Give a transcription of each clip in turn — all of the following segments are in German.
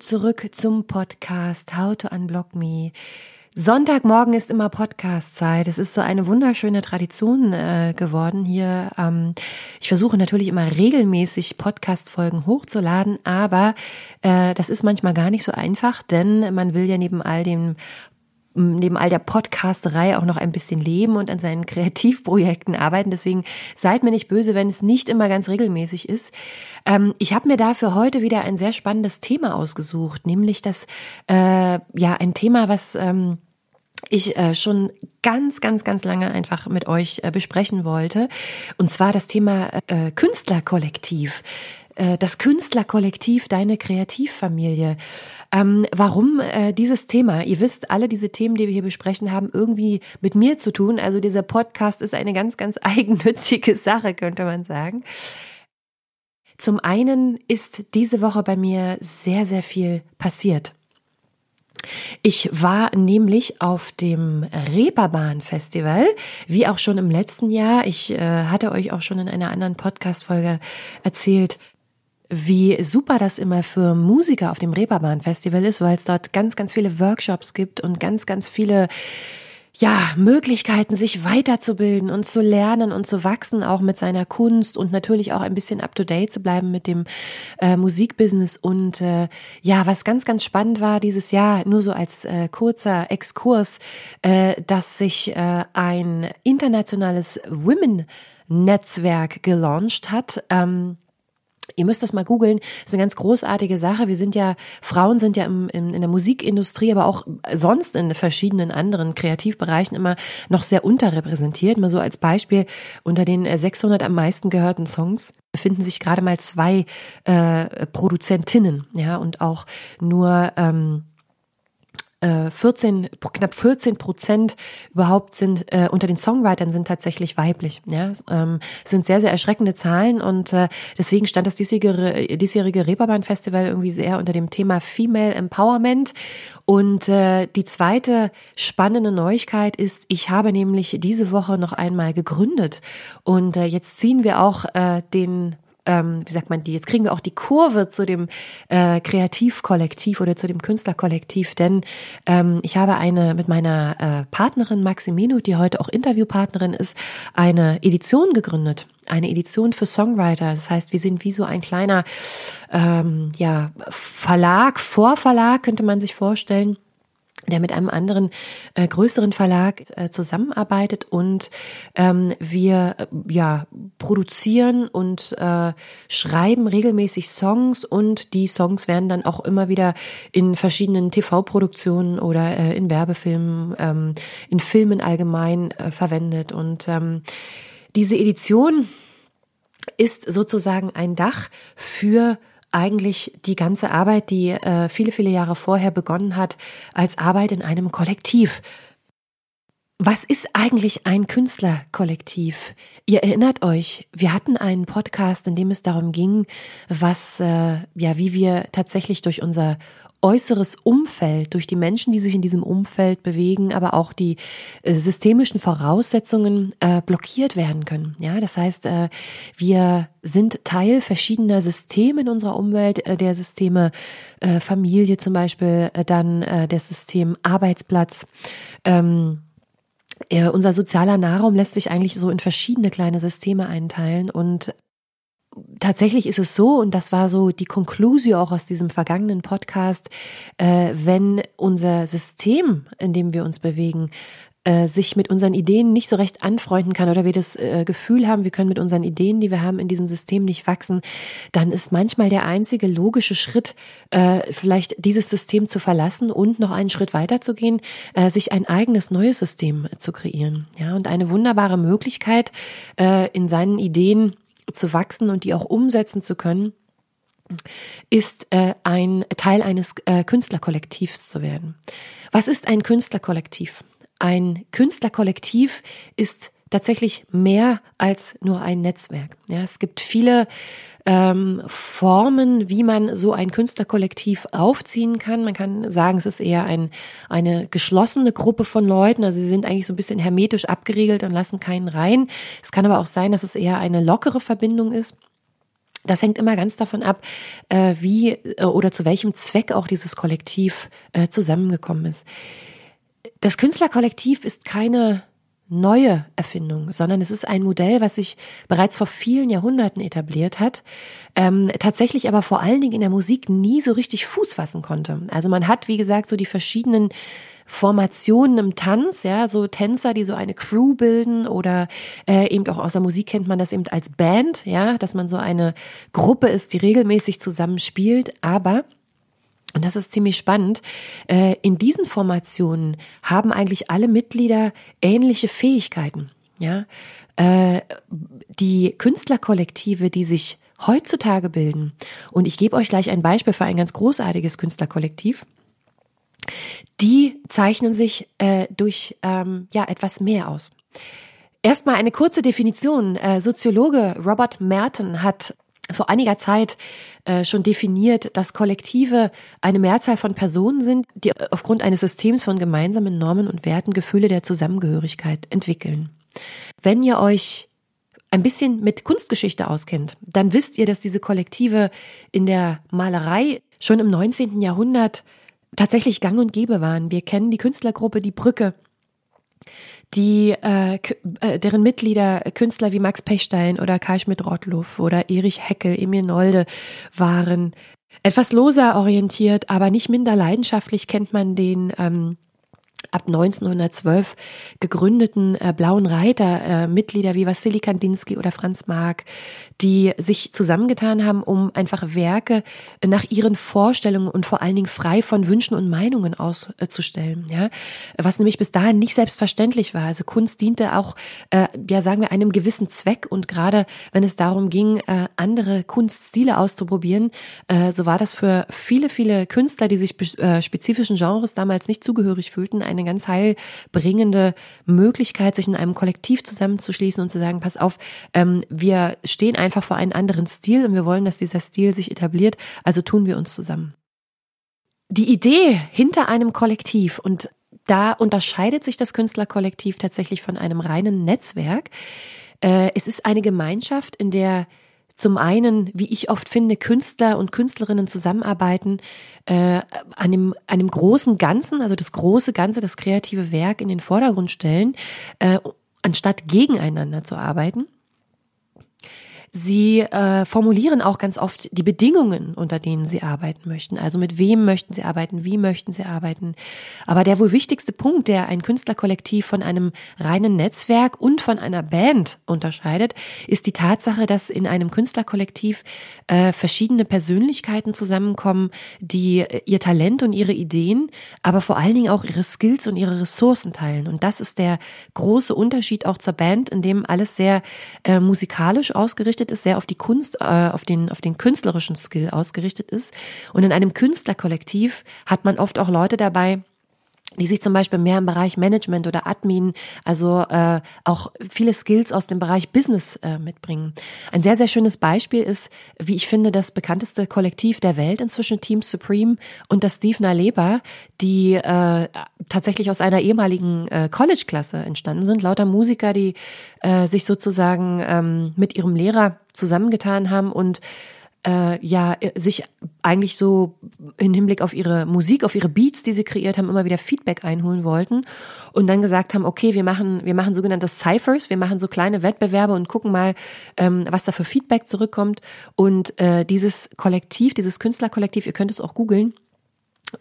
Zurück zum Podcast How to Unblock Me. Sonntagmorgen ist immer Podcast-Zeit. Es ist so eine wunderschöne Tradition äh, geworden hier. Ähm, ich versuche natürlich immer regelmäßig Podcast-Folgen hochzuladen, aber äh, das ist manchmal gar nicht so einfach, denn man will ja neben all dem neben all der Podcasterei auch noch ein bisschen leben und an seinen Kreativprojekten arbeiten. Deswegen seid mir nicht böse, wenn es nicht immer ganz regelmäßig ist. Ähm, ich habe mir dafür heute wieder ein sehr spannendes Thema ausgesucht, nämlich das äh, ja ein Thema, was ähm, ich äh, schon ganz, ganz, ganz lange einfach mit euch äh, besprechen wollte. Und zwar das Thema äh, Künstlerkollektiv. Äh, das Künstlerkollektiv, deine Kreativfamilie. Ähm, warum äh, dieses Thema? Ihr wisst, alle diese Themen, die wir hier besprechen, haben irgendwie mit mir zu tun. Also dieser Podcast ist eine ganz, ganz eigennützige Sache, könnte man sagen. Zum einen ist diese Woche bei mir sehr, sehr viel passiert. Ich war nämlich auf dem Reeperbahn Festival, wie auch schon im letzten Jahr. Ich äh, hatte euch auch schon in einer anderen Podcast-Folge erzählt, wie super das immer für Musiker auf dem Reeperbahn Festival ist, weil es dort ganz, ganz viele Workshops gibt und ganz, ganz viele ja, Möglichkeiten, sich weiterzubilden und zu lernen und zu wachsen, auch mit seiner Kunst und natürlich auch ein bisschen up to date zu bleiben mit dem äh, Musikbusiness. Und äh, ja, was ganz, ganz spannend war dieses Jahr, nur so als äh, kurzer Exkurs, äh, dass sich äh, ein internationales Women-Netzwerk gelauncht hat. Ähm, Ihr müsst das mal googeln. Ist eine ganz großartige Sache. Wir sind ja, Frauen sind ja im, in, in der Musikindustrie, aber auch sonst in verschiedenen anderen Kreativbereichen immer noch sehr unterrepräsentiert. Mal so als Beispiel, unter den 600 am meisten gehörten Songs befinden sich gerade mal zwei äh, Produzentinnen, ja, und auch nur ähm, 14, äh, knapp 14 Prozent überhaupt sind äh, unter den Songwritern sind tatsächlich weiblich. Ja, ähm, sind sehr sehr erschreckende Zahlen und äh, deswegen stand das diesjährige, diesjährige Reeperbahn Festival irgendwie sehr unter dem Thema Female Empowerment. Und äh, die zweite spannende Neuigkeit ist, ich habe nämlich diese Woche noch einmal gegründet und äh, jetzt ziehen wir auch äh, den ähm, wie sagt man die, jetzt kriegen wir auch die Kurve zu dem äh, Kreativkollektiv oder zu dem Künstlerkollektiv, denn ähm, ich habe eine mit meiner äh, Partnerin Maximino, die heute auch Interviewpartnerin ist, eine Edition gegründet. Eine Edition für Songwriter. Das heißt, wir sind wie so ein kleiner ähm, ja, Verlag, Vorverlag, könnte man sich vorstellen der mit einem anderen äh, größeren Verlag äh, zusammenarbeitet und ähm, wir äh, ja produzieren und äh, schreiben regelmäßig Songs und die Songs werden dann auch immer wieder in verschiedenen TV-Produktionen oder äh, in Werbefilmen, ähm, in Filmen allgemein äh, verwendet und ähm, diese Edition ist sozusagen ein Dach für eigentlich die ganze Arbeit, die äh, viele, viele Jahre vorher begonnen hat, als Arbeit in einem Kollektiv. Was ist eigentlich ein Künstlerkollektiv? Ihr erinnert euch, wir hatten einen Podcast, in dem es darum ging, was, äh, ja, wie wir tatsächlich durch unser äußeres Umfeld, durch die Menschen, die sich in diesem Umfeld bewegen, aber auch die äh, systemischen Voraussetzungen äh, blockiert werden können. Ja, das heißt, äh, wir sind Teil verschiedener Systeme in unserer Umwelt, äh, der Systeme äh, Familie zum Beispiel, dann der System Arbeitsplatz. Ähm, unser sozialer Nahraum lässt sich eigentlich so in verschiedene kleine Systeme einteilen und tatsächlich ist es so, und das war so die Konklusio auch aus diesem vergangenen Podcast, äh, wenn unser System, in dem wir uns bewegen, äh, sich mit unseren Ideen nicht so recht anfreunden kann oder wir das äh, Gefühl haben, wir können mit unseren Ideen, die wir haben, in diesem System nicht wachsen, dann ist manchmal der einzige logische Schritt, äh, vielleicht dieses System zu verlassen und noch einen Schritt weiter zu gehen, äh, sich ein eigenes neues System zu kreieren. Ja, und eine wunderbare Möglichkeit, in seinen Ideen zu wachsen und die auch umsetzen zu können, ist äh, ein Teil eines äh, Künstlerkollektivs zu werden. Was ist ein Künstlerkollektiv? ein Künstlerkollektiv ist tatsächlich mehr als nur ein Netzwerk. Ja, es gibt viele ähm, Formen, wie man so ein Künstlerkollektiv aufziehen kann. Man kann sagen, es ist eher ein, eine geschlossene Gruppe von Leuten. Also sie sind eigentlich so ein bisschen hermetisch abgeriegelt und lassen keinen rein. Es kann aber auch sein, dass es eher eine lockere Verbindung ist. Das hängt immer ganz davon ab, äh, wie äh, oder zu welchem Zweck auch dieses Kollektiv äh, zusammengekommen ist. Das Künstlerkollektiv ist keine neue Erfindung, sondern es ist ein Modell, was sich bereits vor vielen Jahrhunderten etabliert hat, ähm, tatsächlich aber vor allen Dingen in der Musik nie so richtig Fuß fassen konnte. Also man hat, wie gesagt, so die verschiedenen Formationen im Tanz, ja, so Tänzer, die so eine Crew bilden oder äh, eben auch aus der Musik kennt man das eben als Band, ja, dass man so eine Gruppe ist, die regelmäßig zusammen spielt, aber und das ist ziemlich spannend. Äh, in diesen Formationen haben eigentlich alle Mitglieder ähnliche Fähigkeiten. Ja, äh, die Künstlerkollektive, die sich heutzutage bilden, und ich gebe euch gleich ein Beispiel für ein ganz großartiges Künstlerkollektiv, die zeichnen sich äh, durch ähm, ja etwas mehr aus. Erstmal eine kurze Definition. Soziologe Robert Merton hat vor einiger Zeit äh, schon definiert, dass Kollektive eine Mehrzahl von Personen sind, die aufgrund eines Systems von gemeinsamen Normen und Werten Gefühle der Zusammengehörigkeit entwickeln. Wenn ihr euch ein bisschen mit Kunstgeschichte auskennt, dann wisst ihr, dass diese Kollektive in der Malerei schon im 19. Jahrhundert tatsächlich gang und gäbe waren. Wir kennen die Künstlergruppe Die Brücke, die äh, äh, deren Mitglieder Künstler wie Max Pechstein oder Karl Schmidt-Rottluff oder Erich Heckel, Emil Nolde waren. Etwas loser orientiert, aber nicht minder leidenschaftlich kennt man den ähm, ab 1912 gegründeten äh, Blauen Reiter, äh, Mitglieder wie Wassili Kandinsky oder Franz Marc, die sich zusammengetan haben, um einfach Werke nach ihren Vorstellungen und vor allen Dingen frei von Wünschen und Meinungen auszustellen. Ja, was nämlich bis dahin nicht selbstverständlich war. Also Kunst diente auch, äh, ja sagen wir, einem gewissen Zweck und gerade wenn es darum ging, äh, andere Kunststile auszuprobieren, äh, so war das für viele, viele Künstler, die sich äh, spezifischen Genres damals nicht zugehörig fühlten, eine ganz heilbringende Möglichkeit, sich in einem Kollektiv zusammenzuschließen und zu sagen, pass auf, ähm, wir stehen einfach vor einem anderen Stil und wir wollen, dass dieser Stil sich etabliert, also tun wir uns zusammen. Die Idee hinter einem Kollektiv und da unterscheidet sich das Künstlerkollektiv tatsächlich von einem reinen Netzwerk. Äh, es ist eine Gemeinschaft, in der zum einen, wie ich oft finde, Künstler und Künstlerinnen zusammenarbeiten, äh, einem, einem großen Ganzen, also das große Ganze, das kreative Werk in den Vordergrund stellen, äh, anstatt gegeneinander zu arbeiten. Sie äh, formulieren auch ganz oft die Bedingungen, unter denen Sie arbeiten möchten. Also mit wem möchten Sie arbeiten, wie möchten Sie arbeiten. Aber der wohl wichtigste Punkt, der ein Künstlerkollektiv von einem reinen Netzwerk und von einer Band unterscheidet, ist die Tatsache, dass in einem Künstlerkollektiv äh, verschiedene Persönlichkeiten zusammenkommen, die äh, ihr Talent und ihre Ideen, aber vor allen Dingen auch ihre Skills und ihre Ressourcen teilen. Und das ist der große Unterschied auch zur Band, in dem alles sehr äh, musikalisch ausgerichtet ausgerichtet ist, sehr auf die Kunst, äh, auf den, auf den künstlerischen Skill ausgerichtet ist. Und in einem Künstlerkollektiv hat man oft auch Leute dabei, die sich zum Beispiel mehr im Bereich Management oder Admin, also äh, auch viele Skills aus dem Bereich Business äh, mitbringen. Ein sehr, sehr schönes Beispiel ist, wie ich finde, das bekannteste Kollektiv der Welt inzwischen, Team Supreme und das Steve Naleba, die äh, tatsächlich aus einer ehemaligen äh, College-Klasse entstanden sind, lauter Musiker, die äh, sich sozusagen ähm, mit ihrem Lehrer zusammengetan haben und äh, ja sich eigentlich so im Hinblick auf ihre Musik, auf ihre Beats, die sie kreiert haben, immer wieder Feedback einholen wollten und dann gesagt haben, okay, wir machen, wir machen sogenannte Cyphers, wir machen so kleine Wettbewerbe und gucken mal, ähm, was da für Feedback zurückkommt. Und äh, dieses Kollektiv, dieses Künstlerkollektiv, ihr könnt es auch googeln,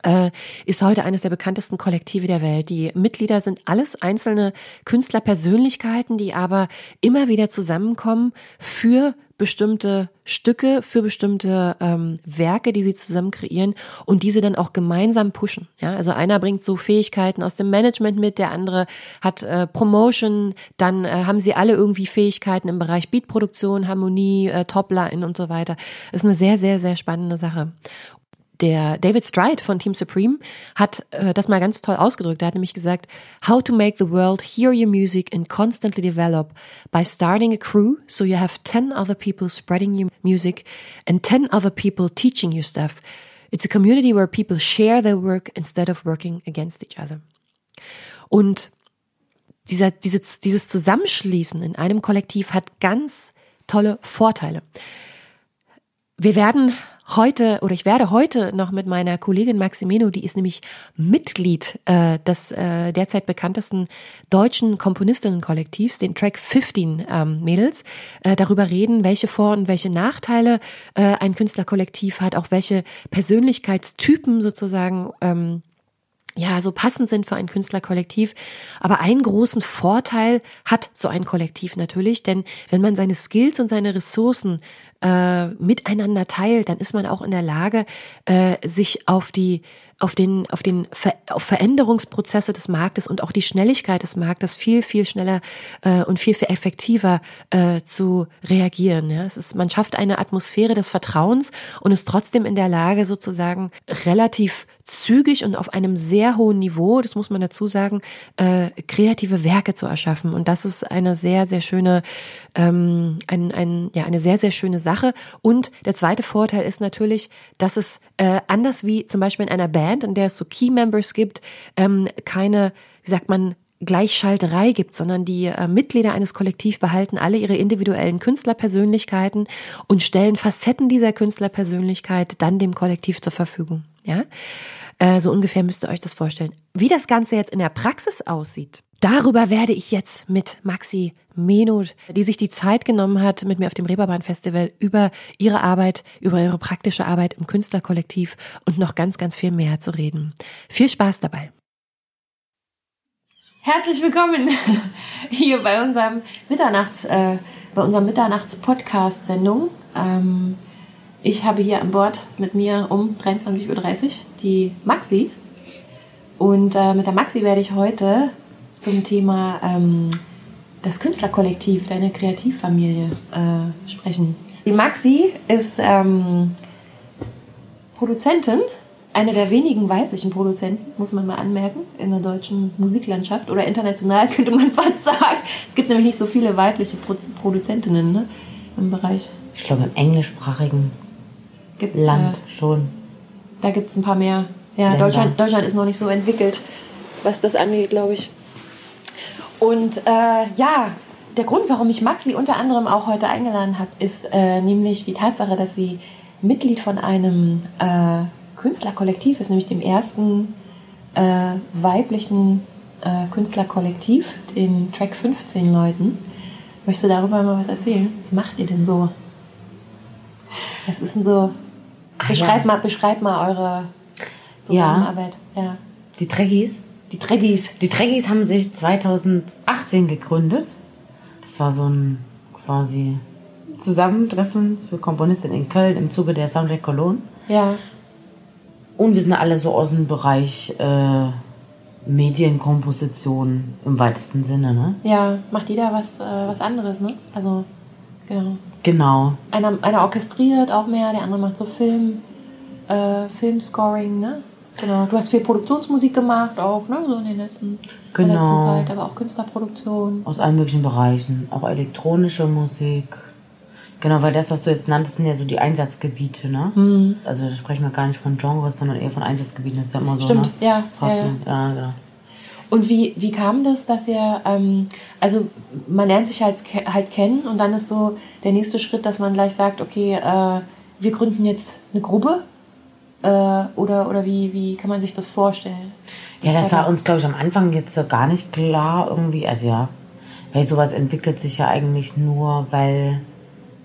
äh, ist heute eines der bekanntesten Kollektive der Welt. Die Mitglieder sind alles einzelne Künstlerpersönlichkeiten, die aber immer wieder zusammenkommen für bestimmte Stücke, für bestimmte ähm, Werke, die sie zusammen kreieren und diese dann auch gemeinsam pushen. Ja, also einer bringt so Fähigkeiten aus dem Management mit, der andere hat äh, Promotion, dann äh, haben sie alle irgendwie Fähigkeiten im Bereich Beatproduktion, Harmonie, äh, Topline und so weiter. Ist eine sehr, sehr, sehr spannende Sache der David Stride von Team Supreme hat äh, das mal ganz toll ausgedrückt. Er hat nämlich gesagt, how to make the world hear your music and constantly develop by starting a crew so you have 10 other people spreading your music and 10 other people teaching you stuff. It's a community where people share their work instead of working against each other. Und dieser, dieses, dieses Zusammenschließen in einem Kollektiv hat ganz tolle Vorteile. Wir werden heute oder ich werde heute noch mit meiner Kollegin Maximeno, die ist nämlich Mitglied äh, des äh, derzeit bekanntesten deutschen Komponistinnenkollektivs, den Track 15 ähm, Mädels, äh, darüber reden, welche Vor- und welche Nachteile äh, ein Künstlerkollektiv hat, auch welche Persönlichkeitstypen sozusagen ähm, ja, so passend sind für ein Künstlerkollektiv. Aber einen großen Vorteil hat so ein Kollektiv natürlich, denn wenn man seine Skills und seine Ressourcen äh, miteinander teilt, dann ist man auch in der Lage, äh, sich auf die auf den, auf den Ver auf Veränderungsprozesse des Marktes und auch die Schnelligkeit des Marktes viel, viel schneller äh, und viel, viel effektiver äh, zu reagieren. Ja? Es ist, man schafft eine Atmosphäre des Vertrauens und ist trotzdem in der Lage, sozusagen relativ zügig und auf einem sehr hohen Niveau, das muss man dazu sagen, äh, kreative Werke zu erschaffen. Und das ist eine sehr, sehr schöne, ähm, ein, ein, ja, eine sehr, sehr schöne Sache. Und der zweite Vorteil ist natürlich, dass es äh, anders wie zum Beispiel in einer Band, in der es so Key Members gibt, ähm, keine, wie sagt man, Gleichschalterei gibt, sondern die äh, Mitglieder eines Kollektivs behalten alle ihre individuellen Künstlerpersönlichkeiten und stellen Facetten dieser Künstlerpersönlichkeit dann dem Kollektiv zur Verfügung. Ja, äh, so ungefähr müsst ihr euch das vorstellen. Wie das Ganze jetzt in der Praxis aussieht, darüber werde ich jetzt mit Maxi Menot, die sich die Zeit genommen hat, mit mir auf dem Reeperbahn Festival über ihre Arbeit, über ihre praktische Arbeit im Künstlerkollektiv und noch ganz, ganz viel mehr zu reden. Viel Spaß dabei. Herzlich willkommen hier bei unserem Mitternachts, äh, bei unserem Mitternachts-Podcast-Sendung. Ähm, ich habe hier an Bord mit mir um 23.30 Uhr die Maxi. Und äh, mit der Maxi werde ich heute zum Thema ähm, das Künstlerkollektiv, deine Kreativfamilie äh, sprechen. Die Maxi ist ähm, Produzentin eine der wenigen weiblichen Produzenten, muss man mal anmerken, in der deutschen Musiklandschaft oder international könnte man fast sagen. Es gibt nämlich nicht so viele weibliche Pro Produzentinnen ne, im Bereich. Ich glaube, im englischsprachigen gibt's, Land äh, schon. Da gibt es ein paar mehr. Ja, Deutschland, Deutschland ist noch nicht so entwickelt, was das angeht, glaube ich. Und äh, ja, der Grund, warum ich Maxi unter anderem auch heute eingeladen habe, ist äh, nämlich die Tatsache, dass sie Mitglied von einem äh, Künstlerkollektiv ist, nämlich dem ersten äh, weiblichen äh, Künstlerkollektiv, den Track 15 Leuten. Möchtest du darüber mal was erzählen? Was macht ihr denn so? Was ist denn so? Ach, beschreib, ja. mal, beschreib mal eure Zusammenarbeit. Ja. ja. Die Treggies? Die Treggies. Die Treggies haben sich 2018 gegründet. Das war so ein quasi Zusammentreffen für Komponisten in Köln im Zuge der Soundtrack Cologne. Ja. Und wir sind alle so aus dem Bereich äh, Medienkomposition im weitesten Sinne, ne? Ja, macht jeder was, äh, was anderes, ne? Also, genau. Genau. Einer, einer orchestriert auch mehr, der andere macht so Film, äh, Filmscoring, ne? Genau. Du hast viel Produktionsmusik gemacht, auch, ne? So in, den letzten, genau. der letzten Zeit, aber auch Künstlerproduktion. Aus allen möglichen Bereichen. Auch elektronische Musik. Genau, weil das, was du jetzt nanntest, sind ja so die Einsatzgebiete, ne? Mhm. Also da sprechen wir gar nicht von Genres, sondern eher von Einsatzgebieten. Das ist ja immer so. Stimmt, ne? ja, ja, ja. ja, genau. Und wie, wie kam das, dass ihr, ähm, also man lernt sich halt, halt kennen und dann ist so der nächste Schritt, dass man gleich sagt, okay, äh, wir gründen jetzt eine Gruppe? Äh, oder oder wie, wie kann man sich das vorstellen? Ja, das war uns, glaube ich, am Anfang jetzt so gar nicht klar irgendwie. Also ja, weil sowas entwickelt sich ja eigentlich nur, weil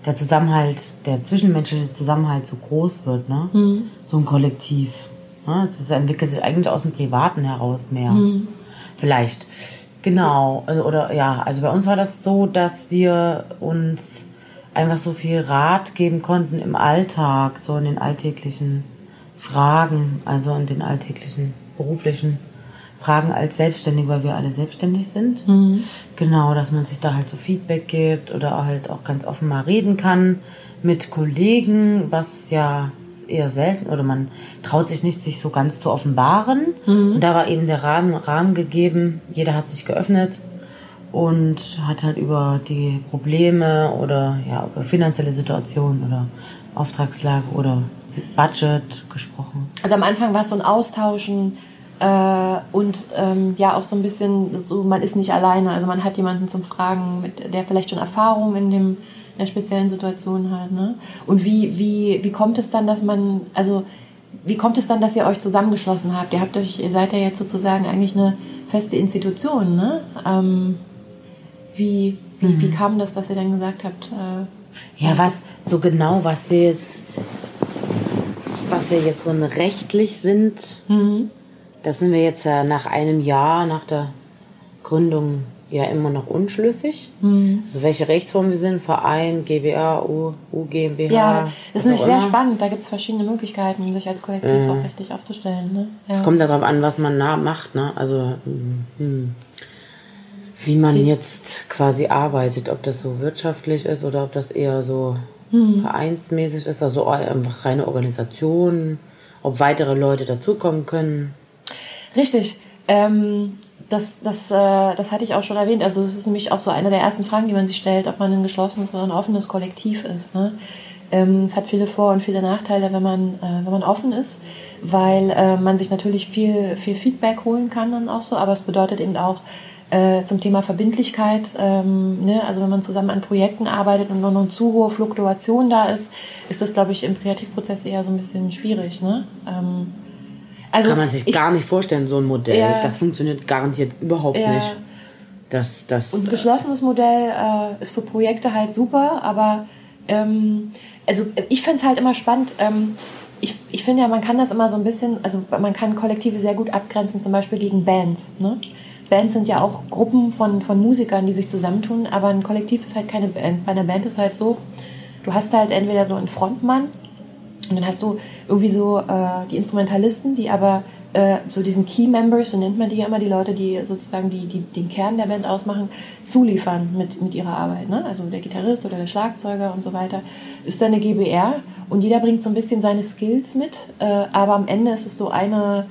der Zusammenhalt, der zwischenmenschliche Zusammenhalt so groß wird, ne? Mhm. So ein Kollektiv. Ne? Es entwickelt sich eigentlich aus dem Privaten heraus mehr. Mhm. Vielleicht. Genau. Also, oder ja, also bei uns war das so, dass wir uns einfach so viel Rat geben konnten im Alltag, so in den alltäglichen Fragen, also in den alltäglichen beruflichen Fragen als Selbstständig, weil wir alle selbstständig sind. Mhm. Genau, dass man sich da halt so Feedback gibt oder halt auch ganz offen mal reden kann mit Kollegen, was ja eher selten oder man traut sich nicht, sich so ganz zu offenbaren. Mhm. Und da war eben der Rahmen, Rahmen gegeben, jeder hat sich geöffnet und hat halt über die Probleme oder ja, über finanzielle Situation oder Auftragslage oder Budget gesprochen. Also am Anfang war es so ein Austauschen äh, und ähm, ja auch so ein bisschen so, man ist nicht alleine, also man hat jemanden zum Fragen, mit, der vielleicht schon Erfahrung in dem in der speziellen Situation hat. Ne? Und wie, wie, wie kommt es dann, dass man, also wie kommt es dann, dass ihr euch zusammengeschlossen habt? Ihr habt euch, ihr seid ja jetzt sozusagen eigentlich eine feste Institution, ne? Ähm, wie, wie, mhm. wie kam das, dass ihr dann gesagt habt? Äh, ja, was so genau, was wir jetzt, was wir jetzt so rechtlich sind, mhm. das sind wir jetzt ja nach einem Jahr nach der Gründung ja immer noch unschlüssig. Mhm. Also welche Rechtsform wir sind, Verein, GBA, U, U GmbH. Ja, das ist nämlich sehr spannend. Da gibt es verschiedene Möglichkeiten, sich als Kollektiv äh, auch richtig aufzustellen. Ne? Ja. Es kommt darauf an, was man nah macht. Ne? Also hm, wie man Die, jetzt quasi arbeitet, ob das so wirtschaftlich ist oder ob das eher so hm. vereinsmäßig ist, also einfach reine Organisation, ob weitere Leute dazukommen können. Richtig. Ähm, das, das, äh, das hatte ich auch schon erwähnt. Also es ist nämlich auch so eine der ersten Fragen, die man sich stellt, ob man ein geschlossenes oder ein offenes Kollektiv ist. Ne? Ähm, es hat viele Vor- und viele Nachteile, wenn man, äh, wenn man offen ist, weil äh, man sich natürlich viel, viel Feedback holen kann dann auch so, aber es bedeutet eben auch, äh, zum Thema Verbindlichkeit, ähm, ne? also wenn man zusammen an Projekten arbeitet und noch eine zu hohe Fluktuation da ist, ist das, glaube ich, im Kreativprozess eher so ein bisschen schwierig. Ne? Ähm, also Kann man sich ich, gar nicht vorstellen, so ein Modell. Ja, das funktioniert garantiert überhaupt ja. nicht. Das, das, Und ein geschlossenes Modell äh, ist für Projekte halt super, aber ähm, also ich finde es halt immer spannend. Ähm, ich, ich finde ja, man kann das immer so ein bisschen, also man kann Kollektive sehr gut abgrenzen, zum Beispiel gegen Bands. Ne? Bands sind ja auch Gruppen von, von Musikern, die sich zusammentun, aber ein Kollektiv ist halt keine Band. Bei einer Band ist halt so, du hast halt entweder so einen Frontmann und dann hast du irgendwie so äh, die Instrumentalisten, die aber äh, so diesen Key Members, so nennt man die ja immer, die Leute, die sozusagen die, die, den Kern der Band ausmachen, zuliefern mit, mit ihrer Arbeit. Ne? Also der Gitarrist oder der Schlagzeuger und so weiter. Ist dann eine GBR und jeder bringt so ein bisschen seine Skills mit, äh, aber am Ende ist es so eine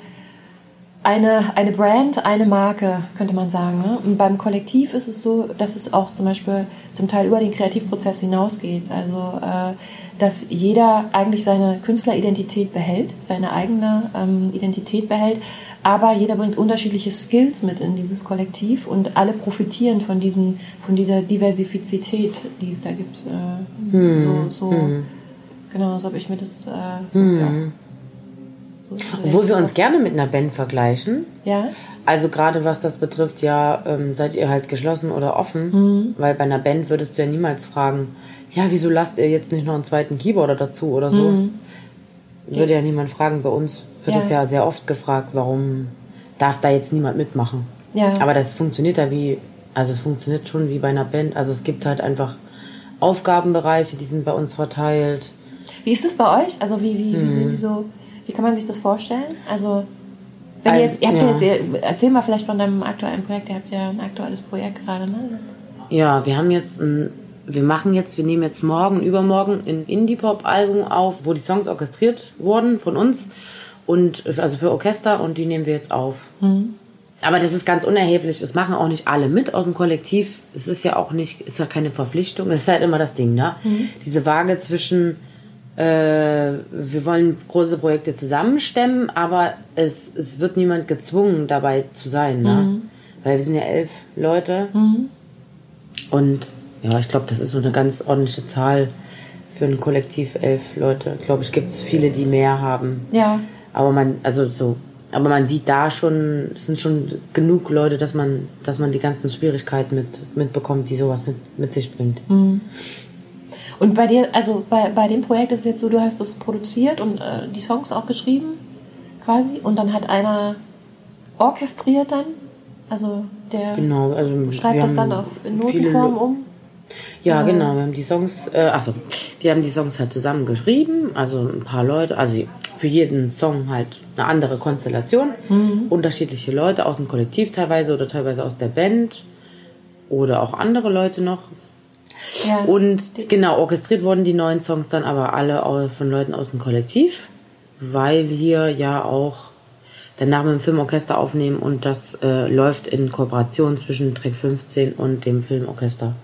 eine, eine Brand, eine Marke, könnte man sagen. Ne? Und beim Kollektiv ist es so, dass es auch zum Beispiel zum Teil über den Kreativprozess hinausgeht. Also, äh, dass jeder eigentlich seine Künstleridentität behält, seine eigene ähm, Identität behält, aber jeder bringt unterschiedliche Skills mit in dieses Kollektiv und alle profitieren von, diesen, von dieser Diversifizität, die es da gibt. Äh, hm. So, so hm. genau, so habe ich mir das. Äh, hm. ja. Obwohl wir uns gerne mit einer Band vergleichen. Ja. Also gerade was das betrifft, ja, ähm, seid ihr halt geschlossen oder offen? Mhm. Weil bei einer Band würdest du ja niemals fragen, ja, wieso lasst ihr jetzt nicht noch einen zweiten Keyboarder dazu oder so? Mhm. Würde ja niemand fragen. Bei uns wird es ja. ja sehr oft gefragt, warum darf da jetzt niemand mitmachen? Ja. Aber das funktioniert ja wie, also es funktioniert schon wie bei einer Band. Also es gibt halt einfach Aufgabenbereiche, die sind bei uns verteilt. Wie ist das bei euch? Also wie, wie, wie sind die so wie kann man sich das vorstellen? Also, wenn ihr jetzt, ihr habt ja. jetzt, erzähl mal vielleicht von deinem aktuellen Projekt, ihr habt ja ein aktuelles Projekt gerade, ne? Ja, wir haben jetzt ein, wir machen jetzt, wir nehmen jetzt morgen, übermorgen ein Indie-Pop-Album auf, wo die Songs orchestriert wurden von uns und also für Orchester und die nehmen wir jetzt auf. Mhm. Aber das ist ganz unerheblich. Es machen auch nicht alle mit aus dem Kollektiv. Es ist ja auch nicht, ist ja keine Verpflichtung. Es ist halt immer das Ding, ne? Mhm. Diese Waage zwischen äh, wir wollen große Projekte zusammenstemmen, aber es, es wird niemand gezwungen, dabei zu sein. Ne? Mhm. Weil wir sind ja elf Leute. Mhm. Und ja, ich glaube, das ist so eine ganz ordentliche Zahl, Für ein Kollektiv elf Leute, glaube ich, gibt es viele, die mehr haben. Ja. Aber man, also so, aber man sieht da schon, es sind schon genug Leute, dass man, dass man die ganzen Schwierigkeiten mit, mitbekommt, die sowas mit, mit sich bringt. Und bei dir, also bei, bei dem Projekt ist es jetzt so, du hast das produziert und äh, die Songs auch geschrieben, quasi, und dann hat einer orchestriert dann, also der Genau, also schreibt das dann auf in Notenform um. Ja, genau. Wir haben die Songs, äh, also wir haben die Songs halt zusammen geschrieben, also ein paar Leute, also für jeden Song halt eine andere Konstellation, unterschiedliche Leute aus dem Kollektiv teilweise oder teilweise aus der Band oder auch andere Leute noch. Ja. Und genau, orchestriert wurden die neuen Songs dann aber alle von Leuten aus dem Kollektiv, weil wir ja auch danach mit dem Filmorchester aufnehmen und das äh, läuft in Kooperation zwischen Track 15 und dem Filmorchester.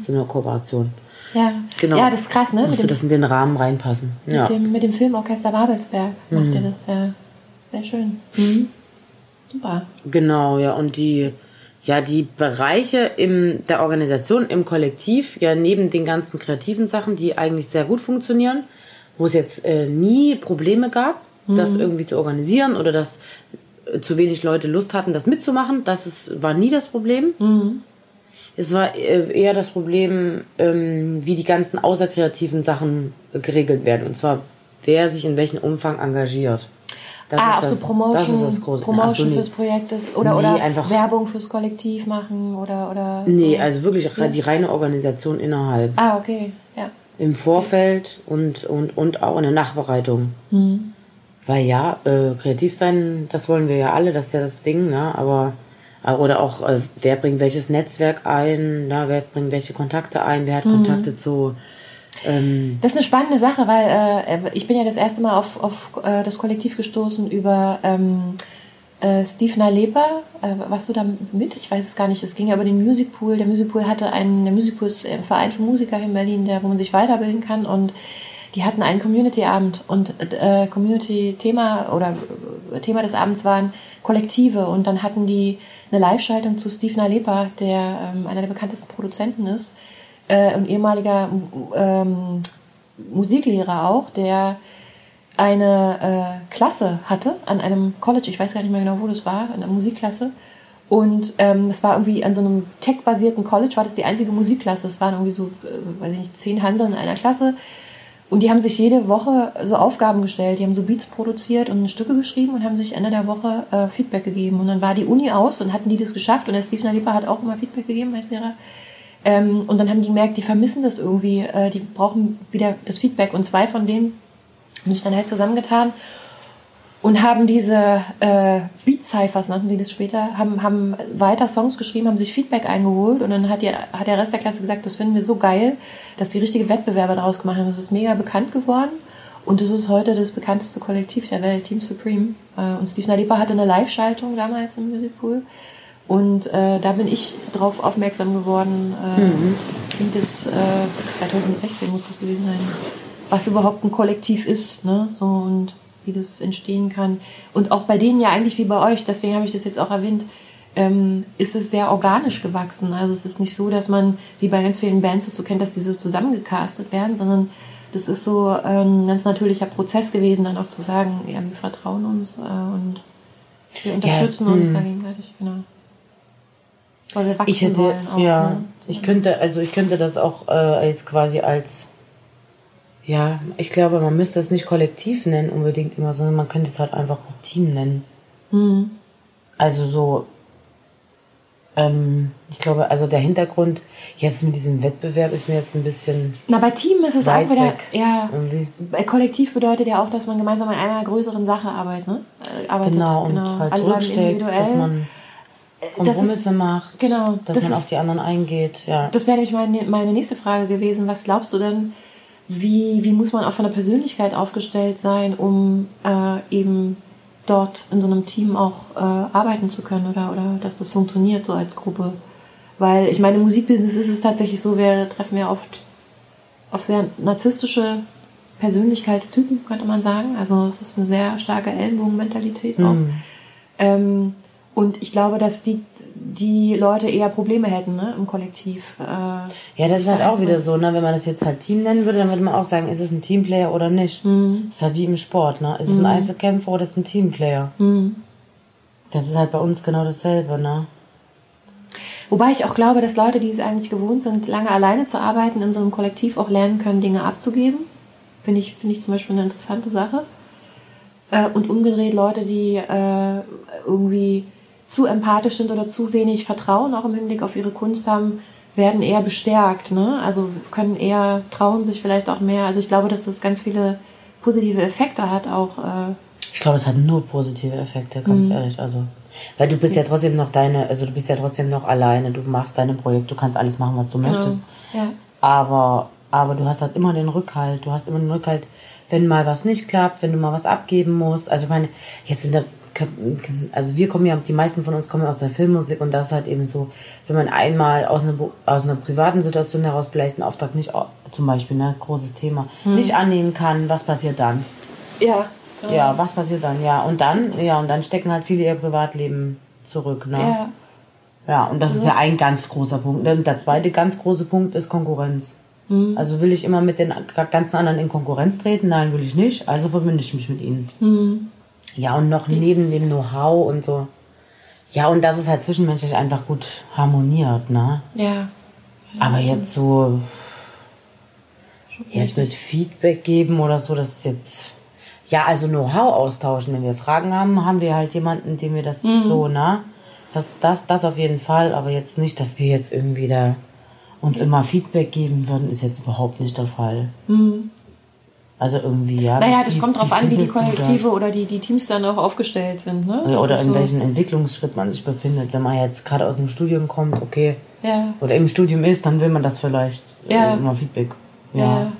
So eine Kooperation. ja. Genau. ja, das ist krass, ne? Musste das in den Rahmen reinpassen. Ja. mit dem, mit dem Filmorchester Babelsberg macht ihr das ja sehr schön. Mhm. Super. Genau, ja. Und die, ja, die Bereiche im, der Organisation, im Kollektiv, ja, neben den ganzen kreativen Sachen, die eigentlich sehr gut funktionieren, wo es jetzt äh, nie Probleme gab, das irgendwie zu organisieren oder dass zu wenig Leute Lust hatten, das mitzumachen, das ist, war nie das Problem. Es war äh, eher das Problem, ähm, wie die ganzen außerkreativen Sachen geregelt werden. Und zwar, wer sich in welchem Umfang engagiert. Das ah, auch das, so Promotion, das ist das große. Promotion so, nee. fürs Projekt ist, oder, Nee, oder einfach- Werbung fürs Kollektiv machen oder, oder Nee, so. also wirklich die reine Organisation innerhalb. Ah, okay, ja. Im Vorfeld und, und, und auch in der Nachbereitung. Mhm. Weil ja, äh, kreativ sein, das wollen wir ja alle, das ist ja das Ding, ne? Aber äh, oder auch, äh, wer bringt welches Netzwerk ein, na, wer bringt welche Kontakte ein, wer hat Mhm. Kontakte zu ähm, Das ist eine spannende Sache, weil äh, ich bin ja das erste Mal auf, auf äh, das Kollektiv gestoßen über ähm, äh, Steve Nalepa. Äh, warst du da mit? Ich weiß es gar nicht. Es ging ja über den Musicpool. Der Musicpool hatte einen, der Musicpool ist ein Verein für Musiker in Berlin, der, wo man sich weiterbilden kann und die hatten einen Community-Abend und äh, Community-Thema oder äh, Thema des Abends waren Kollektive und dann hatten die eine Live-Schaltung zu Steve Nalepa, der ähm, einer der bekanntesten Produzenten ist äh, und ehemaliger ähm, Musiklehrer auch, der eine äh, Klasse hatte an einem College, ich weiß gar nicht mehr genau, wo das war, in einer Musikklasse. Und ähm, das war irgendwie an so einem tech-basierten College, war das die einzige Musikklasse. Es waren irgendwie so, äh, weiß ich nicht, zehn Hanseln in einer Klasse. Und die haben sich jede Woche so Aufgaben gestellt. Die haben so Beats produziert und Stücke geschrieben und haben sich Ende der Woche äh, Feedback gegeben. Und dann war die Uni aus und hatten die das geschafft. Und der Steve Nalipa hat auch immer Feedback gegeben als Lehrer. Ähm, und dann haben die gemerkt, die vermissen das irgendwie. Äh, die brauchen wieder das Feedback. Und zwei von denen haben sich dann halt zusammengetan und haben diese äh, Beat-Cyphers, nannten sie das später, haben, haben weiter Songs geschrieben, haben sich Feedback eingeholt. Und dann hat, die, hat der Rest der Klasse gesagt, das finden wir so geil, dass die richtige Wettbewerbe daraus gemacht haben. Das ist mega bekannt geworden. Und das ist heute das bekannteste Kollektiv der Welt, Team Supreme. Äh, und Steve Nadipa hatte eine Live-Schaltung damals im Music Pool und äh, da bin ich drauf aufmerksam geworden, äh, wie das, äh, 2016 muss das gewesen sein, was überhaupt ein Kollektiv ist, ne, so und wie das entstehen kann. Und auch bei denen ja eigentlich wie bei euch, deswegen habe ich das jetzt auch erwähnt, ähm, ist es sehr organisch gewachsen. Also es ist nicht so, dass man, wie bei ganz vielen Bands es so kennt, dass die so zusammengecastet werden, sondern das ist so ein ganz natürlicher Prozess gewesen, dann auch zu sagen, ja, wir vertrauen uns äh, und wir unterstützen Ja, uns hm. da gegenseitig, genau. Weil wir wachsen Ich hätte, wollen auch. ja, ne? ich könnte, also ich könnte das auch äh, jetzt quasi als, ja, ich glaube, man müsste es nicht kollektiv nennen unbedingt immer, sondern man könnte es halt einfach Team nennen. Mhm. Also so, ähm, ich glaube, also der Hintergrund jetzt mit diesem Wettbewerb ist mir jetzt ein bisschen Na, bei Team ist es auch wieder, weg. ja, irgendwie. Bei Kollektiv bedeutet ja auch, dass man gemeinsam an einer größeren Sache arbeitet, ne? Äh, arbeitet. Genau, und halt Alle bleiben zurücksteckt, dass man Das Kompromisse ist- macht, genau, dass das man ist- auf die anderen eingeht, ja. Das wäre nämlich meine, meine nächste Frage gewesen. Was glaubst du denn, wie, wie muss man auch von der Persönlichkeit aufgestellt sein, um äh, eben dort in so einem Team auch äh, arbeiten zu können oder, oder dass das funktioniert so als Gruppe? Weil ich meine, im Musikbusiness ist es tatsächlich so, wir treffen ja oft auf sehr narzisstische Persönlichkeitstypen, könnte man sagen. Also es ist eine sehr starke Ellenbogenmentalität auch. Mhm. Ähm, Und ich glaube, dass die, die Leute eher Probleme hätten ne, im Kollektiv. Äh, ja, das ist halt auch wieder so, ne? wenn man das jetzt halt Team nennen würde, dann würde man auch sagen, ist es ein Teamplayer oder nicht. Mhm. Das ist halt wie im Sport. Ne? Ist es ein Einzelkämpfer oder ist es ein Teamplayer? Mhm. Das ist halt bei uns genau dasselbe. Ne? Wobei ich auch glaube, dass Leute, die es eigentlich gewohnt sind, lange alleine zu arbeiten, in so einem Kollektiv auch lernen können, Dinge abzugeben. Finde ich, finde ich zum Beispiel eine interessante Sache. Äh, und umgedreht Leute, die äh, irgendwie zu empathisch sind oder zu wenig Vertrauen auch im Hinblick auf ihre Kunst haben, werden eher bestärkt. Ne? Also können eher trauen sich vielleicht auch mehr. Also ich glaube, dass das ganz viele positive Effekte hat auch. Äh ich glaube, es hat nur positive Effekte, ganz mhm. ehrlich. Also weil du bist ja trotzdem noch deine, also du bist ja trotzdem noch alleine, du machst deine Projekte, du kannst alles machen, was du genau. möchtest. Ja. Aber, aber du hast halt immer den Rückhalt, du hast immer den Rückhalt, wenn mal was nicht klappt, wenn du mal was abgeben musst. Also ich meine, jetzt in der also wir kommen ja, die meisten von uns kommen ja aus der Filmmusik und das ist halt eben so, wenn man einmal aus einer, aus einer privaten Situation heraus vielleicht einen Auftrag nicht, zum Beispiel, ne, großes Thema, hm. nicht annehmen kann, was passiert dann? Ja. Ja, was passiert dann? Ja, und dann, ja, und dann stecken halt viele ihr Privatleben zurück, ne? Ja. Ja, und das also. ist ja ein ganz großer Punkt. Und der zweite ganz große Punkt ist Konkurrenz. Mhm. Also will ich immer mit den ganzen anderen in Konkurrenz treten? Nein, will ich nicht. Also verbinde ich mich mit ihnen. Mhm. Ja, und noch neben dem Know-how und so. Ja, und das ist halt zwischenmenschlich einfach gut harmoniert, ne? Ja. Aber jetzt so, jetzt mit Feedback geben oder so, das ist jetzt, ja, also Know-how austauschen. Wenn wir Fragen haben, haben wir halt jemanden, dem wir das mhm. so, ne? Das, das, das auf jeden Fall, aber jetzt nicht, dass wir jetzt irgendwie da uns immer Feedback geben würden, ist jetzt überhaupt nicht der Fall. Mhm. Also irgendwie, ja. Naja, das kommt drauf an, wie die Kollektive oder die, die Teams dann auch aufgestellt sind. Ne? Das oder in so welchem Entwicklungsschritt man sich befindet. Wenn man jetzt gerade aus dem Studium kommt, okay. Ja. Oder im Studium ist, dann will man das vielleicht ja. immer Feedback. Ja. ja.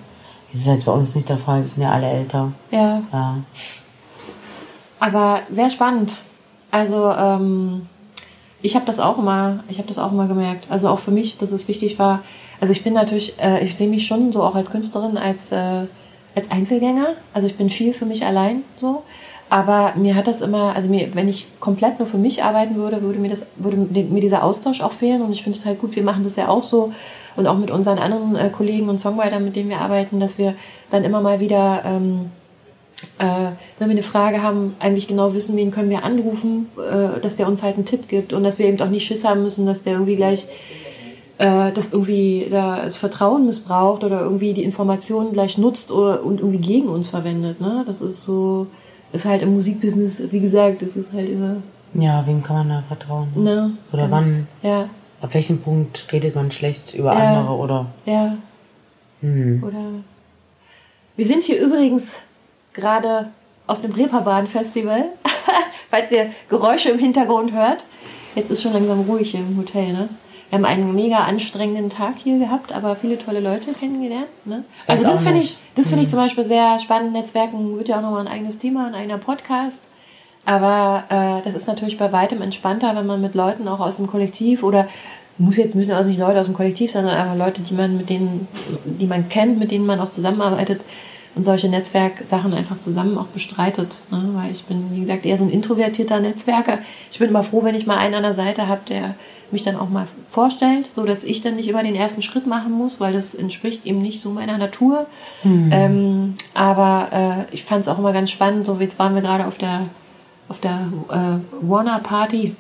Das ist jetzt bei uns nicht der Fall, wir sind ja alle älter. Ja. ja. Aber sehr spannend. Also, ähm, ich habe das auch immer, ich habe das auch immer gemerkt. Also auch für mich, dass es wichtig war. Also ich bin natürlich, äh, ich sehe mich schon so auch als Künstlerin, als, äh, als Einzelgänger. Also ich bin viel für mich allein so. Aber mir hat das immer, also mir, wenn ich komplett nur für mich arbeiten würde, würde mir das, würde mir dieser Austausch auch fehlen. Und ich finde es halt gut, wir machen das ja auch so und auch mit unseren anderen äh, Kollegen und Songwritern, mit denen wir arbeiten, dass wir dann immer mal wieder ähm, äh, wenn wir eine Frage haben, eigentlich genau wissen, wen können wir anrufen, äh, dass der uns halt einen Tipp gibt und dass wir eben auch nicht Schiss haben müssen, dass der irgendwie gleich äh, das irgendwie da das Vertrauen missbraucht oder irgendwie die Informationen gleich nutzt oder, und irgendwie gegen uns verwendet. Ne? Das ist so, ist halt im Musikbusiness, wie gesagt, das ist halt immer. Ja, wem kann man da vertrauen? Ne? Oder ganz, wann? Ja. Ab welchem Punkt redet man schlecht über ja. andere oder? Ja. Hm. Oder. Wir sind hier übrigens gerade auf dem Reeperbahn-Festival, falls ihr Geräusche im Hintergrund hört. Jetzt ist schon langsam ruhig hier im Hotel, ne? Wir haben einen mega anstrengenden Tag hier gehabt, aber viele tolle Leute kennengelernt. Ne? Also das finde ich, das finde ich mhm. zum Beispiel sehr spannend. Netzwerken wird ja auch nochmal ein eigenes Thema, ein eigener Podcast. Aber äh, das ist natürlich bei weitem entspannter, wenn man mit Leuten auch aus dem Kollektiv oder muss jetzt müssen also nicht Leute aus dem Kollektiv, sondern einfach Leute, die man mit denen, die man kennt, mit denen man auch zusammenarbeitet, und solche Netzwerksachen einfach zusammen auch bestreitet. Ne? Weil ich bin, wie gesagt, eher so ein introvertierter Netzwerker. Ich bin immer froh, wenn ich mal einen an der Seite habe, der mich dann auch mal vorstellt, so dass ich dann nicht immer den ersten Schritt machen muss, weil das entspricht eben nicht so meiner Natur. Mhm. Ähm, aber äh, ich fand es auch immer ganz spannend. So jetzt waren wir gerade auf der auf der äh, Warner Party,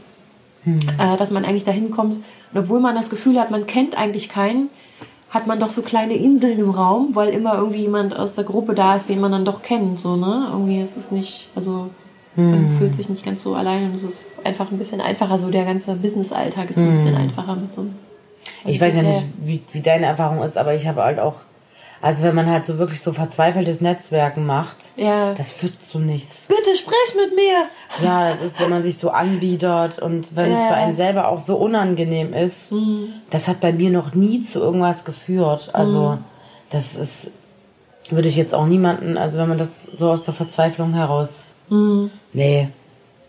mhm. äh, dass man eigentlich dahin kommt und obwohl man das Gefühl hat, man kennt eigentlich keinen, hat man doch so kleine Inseln im Raum, weil immer irgendwie jemand aus der Gruppe da ist, den man dann doch kennt, so, ne? Irgendwie ist es nicht, also. Man fühlt sich nicht ganz so allein und es ist einfach ein bisschen einfacher, so der ganze Business-Alltag ist hm. ein bisschen einfacher mit so einem. Ich weiß ja nicht, wie, wie deine Erfahrung ist, aber ich habe halt auch also wenn man halt so wirklich so verzweifeltes Netzwerken macht, ja. das führt zu nichts. Bitte sprich mit mir. Ja, das ist, wenn man sich so anbietet und wenn ja. es für einen selber auch so unangenehm ist. Mhm. Das hat bei mir noch nie zu irgendwas geführt. Also mhm. das ist, würde ich jetzt auch niemanden, also wenn man das so aus der Verzweiflung heraus, mhm. nee,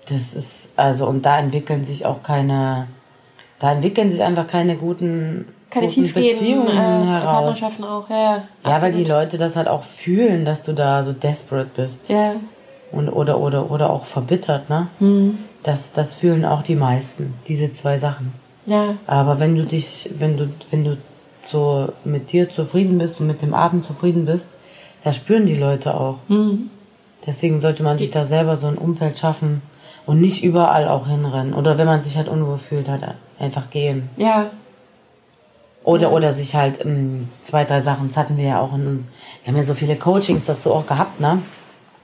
das ist, also und da entwickeln sich auch keine, da entwickeln sich einfach keine guten keine tiefgehenden äh, Partnerschaften auch. Ja, ja, ja weil die Leute das halt auch fühlen, dass du da so desperate bist. Ja. Und, oder, oder, oder auch verbittert, ne? Mhm. Das, das fühlen auch die meisten, diese zwei Sachen. Ja. Aber wenn du dich, wenn du, wenn du so mit dir zufrieden bist und mit dem Abend zufrieden bist, das spüren die Leute auch. Mhm. Deswegen sollte man sich da selber so ein Umfeld schaffen und nicht überall auch hinrennen. Oder wenn man sich halt unwohl fühlt, halt einfach gehen. Ja. Oder, oder sich halt ähm, zwei, drei Sachen, das hatten wir ja auch in, wir haben ja so viele Coachings dazu auch gehabt, ne?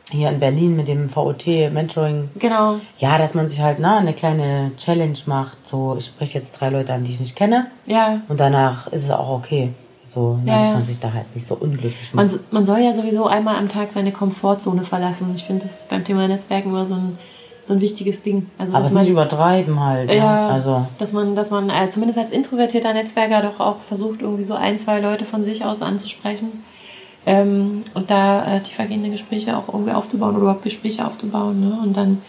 Hier in Berlin mit dem VOT Mentoring. Genau. Ja, dass man sich halt ne, eine kleine Challenge macht. So, ich spreche jetzt drei Leute an, die ich nicht kenne. Ja. Und danach ist es auch okay. So, Ja, dass man sich da halt nicht so unglücklich Man, macht. man soll ja sowieso einmal am Tag seine Komfortzone verlassen. Ich finde, das ist beim Thema Netzwerken immer so ein, so ein wichtiges Ding. Also, Aber dass man, nicht übertreiben halt. Ne? ja, Also, dass man, dass man äh, zumindest als introvertierter Netzwerker doch auch versucht, irgendwie so ein, zwei Leute von sich aus anzusprechen. Ähm, und da äh, tiefergehende Gespräche auch irgendwie aufzubauen oder überhaupt Gespräche aufzubauen. Ne? Und dann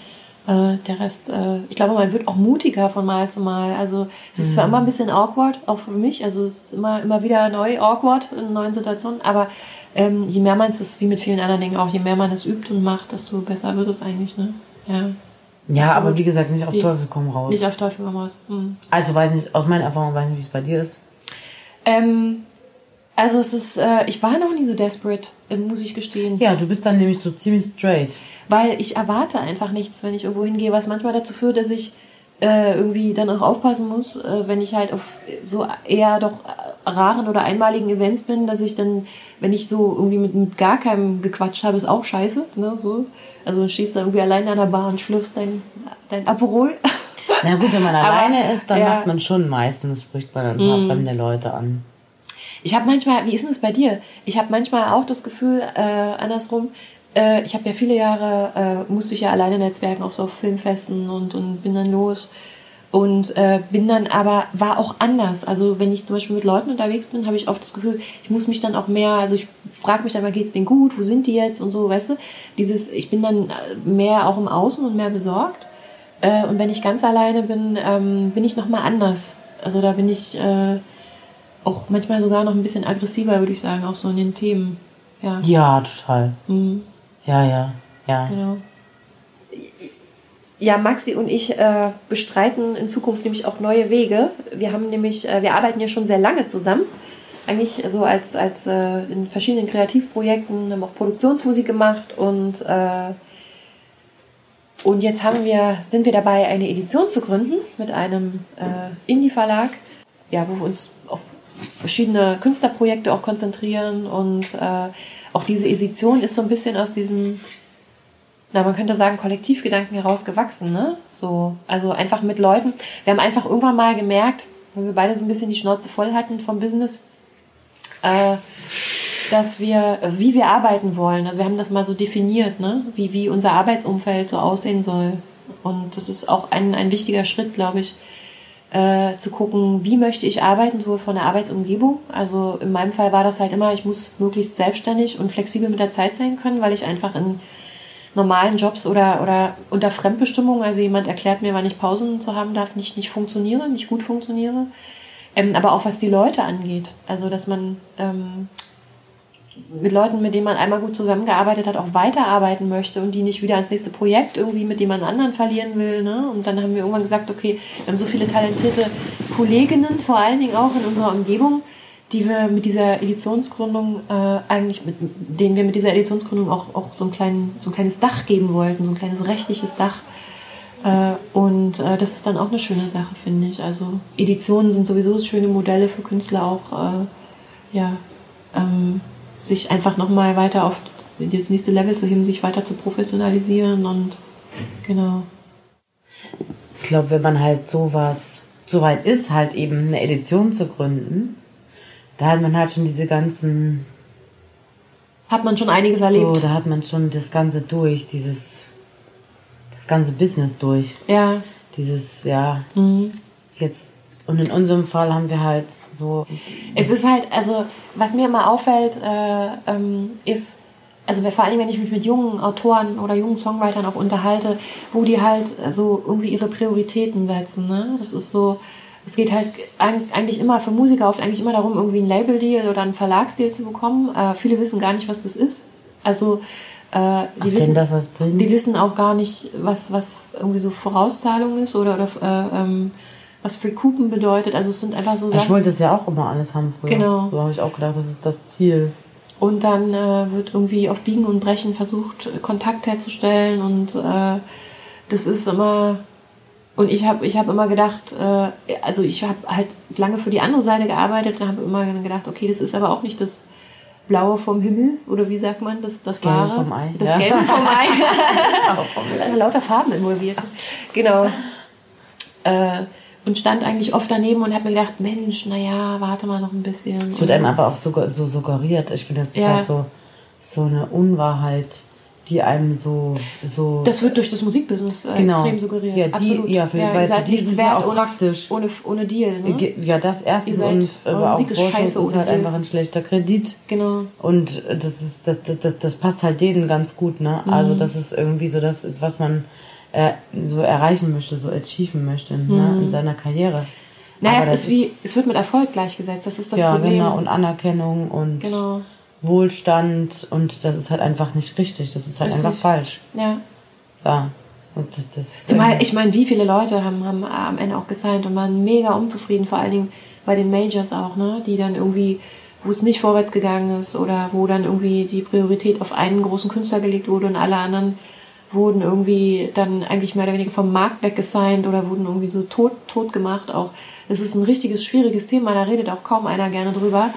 äh, der Rest, äh, ich glaube, man wird auch mutiger von Mal zu Mal. Also es ist zwar immer ein bisschen awkward, auch für mich, also es ist immer, immer wieder neu awkward in neuen Situationen, aber ähm, je mehr man es wie mit vielen anderen Dingen auch, je mehr man es übt und macht, desto besser wird es eigentlich. Ne? Ja. ja, aber wie gesagt, nicht auf Die- Teufel komm raus. Nicht auf Teufel komm raus. Hm. also weiß nicht, aus meiner Erfahrung weiß nicht, wie es bei dir ist. Ähm, also es ist, äh, ich war noch nie so desperate, äh, muss ich gestehen. Ja, du bist dann nämlich so ziemlich straight. Weil ich erwarte einfach nichts, wenn ich irgendwo hingehe, was manchmal dazu führt, dass ich äh, irgendwie dann auch aufpassen muss, äh, wenn ich halt auf so eher doch raren oder einmaligen Events bin, dass ich dann, wenn ich so irgendwie mit, mit gar keinem gequatscht habe, ist auch scheiße. Ne, so. Also du stehst da irgendwie alleine an der Bar und schlürfst dein, dein Aperol. Na gut, wenn man Aber, alleine ist, dann ja. Macht man schon meistens, spricht man ein paar fremde Leute an. Ich habe manchmal, wie ist denn das bei dir? Ich habe manchmal auch das Gefühl, äh, andersrum, äh, ich habe ja viele Jahre, äh, musste ich ja alleine netzwerken, auch so auf Filmfesten und, und bin dann los. Und äh, bin dann aber, war auch anders. Also wenn ich zum Beispiel mit Leuten unterwegs bin, habe ich oft das Gefühl, ich muss mich dann auch mehr, also ich frage mich dann mal, geht's denen gut, wo sind die jetzt und so, weißt du? Dieses, ich bin dann äh, mehr auch im Außen und mehr besorgt. Äh, und wenn ich ganz alleine bin, ähm, bin ich nochmal anders. Also da bin ich äh, auch manchmal sogar noch ein bisschen aggressiver, würde ich sagen, auch so in den Themen. Ja, Ja, total. mhm, Ja, ja, ja. genau. Ja, Maxi und ich äh, bestreiten in Zukunft nämlich auch neue Wege. Wir haben nämlich, äh, wir arbeiten ja schon sehr lange zusammen. Eigentlich so als, als äh, in verschiedenen Kreativprojekten, haben auch Produktionsmusik gemacht und äh, und jetzt haben wir, sind wir dabei, eine Edition zu gründen mit einem äh, Indie-Verlag, ja, wo wir uns auf verschiedene Künstlerprojekte auch konzentrieren. Und äh, auch diese Edition ist so ein bisschen aus diesem, na, man könnte sagen, Kollektivgedanken herausgewachsen, ne? So, also einfach mit Leuten. Wir haben einfach irgendwann mal gemerkt, weil wir beide so ein bisschen die Schnauze voll hatten vom Business, äh, dass wir, wie wir arbeiten wollen. Also wir haben das mal so definiert, ne? wie, wie unser Arbeitsumfeld so aussehen soll. Und das ist auch ein, ein wichtiger Schritt, glaube ich, äh, zu gucken, wie möchte ich arbeiten, so von der Arbeitsumgebung. Also in meinem Fall war das halt immer, ich muss möglichst selbstständig und flexibel mit der Zeit sein können, weil ich einfach in normalen Jobs oder, oder unter Fremdbestimmung, also jemand erklärt mir, wann ich Pausen zu haben darf, nicht, nicht funktioniere, nicht gut funktioniere. Ähm, aber auch was die Leute angeht. Also, dass man ähm, mit Leuten, mit denen man einmal gut zusammengearbeitet hat, auch weiterarbeiten möchte und die nicht wieder ans nächste Projekt irgendwie mit jemand anderen verlieren will. Ne? Und dann haben wir irgendwann gesagt, okay, wir haben so viele talentierte Kolleginnen, vor allen Dingen auch in unserer Umgebung, die wir mit dieser Editionsgründung äh, eigentlich, mit denen wir mit dieser Editionsgründung auch, auch so, ein klein, so ein kleines Dach geben wollten, so ein kleines rechtliches Dach. Äh, und äh, das ist dann auch eine schöne Sache, finde ich. Also Editionen sind sowieso schöne Modelle für Künstler auch, äh, ja, ähm, sich einfach nochmal weiter auf das nächste Level zu heben, sich weiter zu professionalisieren und genau. Ich glaube, wenn man halt sowas, so weit ist, halt eben eine Edition zu gründen, da hat man halt schon diese ganzen, Hat man schon einiges erlebt. so, da hat man schon das Ganze durch, dieses, das ganze Business durch. Ja. Dieses, ja, Mhm. jetzt, und in unserem Fall haben wir halt so, Es ist halt, also was mir immer auffällt, äh, ähm, ist, also vor allem, wenn ich mich mit jungen Autoren oder jungen Songwritern auch unterhalte, wo die halt so irgendwie ihre Prioritäten setzen. Ne? Das ist so, es geht halt eig- eigentlich immer für Musiker oft eigentlich immer darum, irgendwie einen Label-Deal oder einen Verlagsdeal zu bekommen. Äh, viele wissen gar nicht, was das ist. Also Äh, die, Ob wissen, das was bringt? die wissen auch gar nicht, was, was irgendwie so Vorauszahlung ist oder, oder äh, ähm, was Free Coupon bedeutet. Also es sind einfach so Ich Sachen. wollte es ja auch immer alles haben früher. Genau. So habe ich auch gedacht, das ist das Ziel. Und dann äh, wird irgendwie auf Biegen und Brechen versucht, Kontakt herzustellen. Und äh, das ist immer. Und ich habe ich hab immer gedacht, äh, also ich habe halt lange für die andere Seite gearbeitet und habe immer gedacht, okay, das ist aber auch nicht das Blaue vom Himmel oder wie sagt man, das, das Gelbe vom Ei, Das ja. Gelbe vom Ei. Da sind lauter Farben involviert. Genau. Äh, und stand eigentlich oft daneben und habe mir gedacht, Mensch, naja, warte mal noch ein bisschen. Es wird einem aber auch so, so suggeriert. Ich finde, das ist Ja. halt so, so eine Unwahrheit, die einem so. so Das wird durch das Musikbusiness äh, Genau. extrem suggeriert. Ja, die- Absolut. ja, für- ihr weil für seid die nichts ja wert auch ohne, praktisch. Ohne, ohne Deal. Ne? Ja, das erstens Ihr und aber auch Musik ist halt Deal. einfach ein schlechter Kredit. Genau. Und das, ist, das, das, das, das passt halt denen ganz gut, ne? Also Mhm. das ist irgendwie so, das ist, was man äh, so erreichen möchte, so achieven möchte ne? Mhm. in seiner Karriere. Naja, Aber es ist wie, es wird mit Erfolg gleichgesetzt. Das ist das ja, Problem. genau, und Anerkennung und Genau. Wohlstand und das ist halt einfach nicht richtig. Das ist halt Richtig. einfach falsch. Ja. Ja. Und das, das Zumal, ich meine, wie viele Leute haben, haben am Ende auch gesigned und waren mega unzufrieden, vor allen Dingen bei den Majors auch, ne? Die dann irgendwie, wo es nicht vorwärts gegangen ist oder wo dann irgendwie die Priorität auf einen großen Künstler gelegt wurde und alle anderen wurden irgendwie dann eigentlich mehr oder weniger vom Markt weggesigned oder wurden irgendwie so tot, tot gemacht auch. Das ist ein richtiges, schwieriges Thema, da redet auch kaum einer gerne drüber.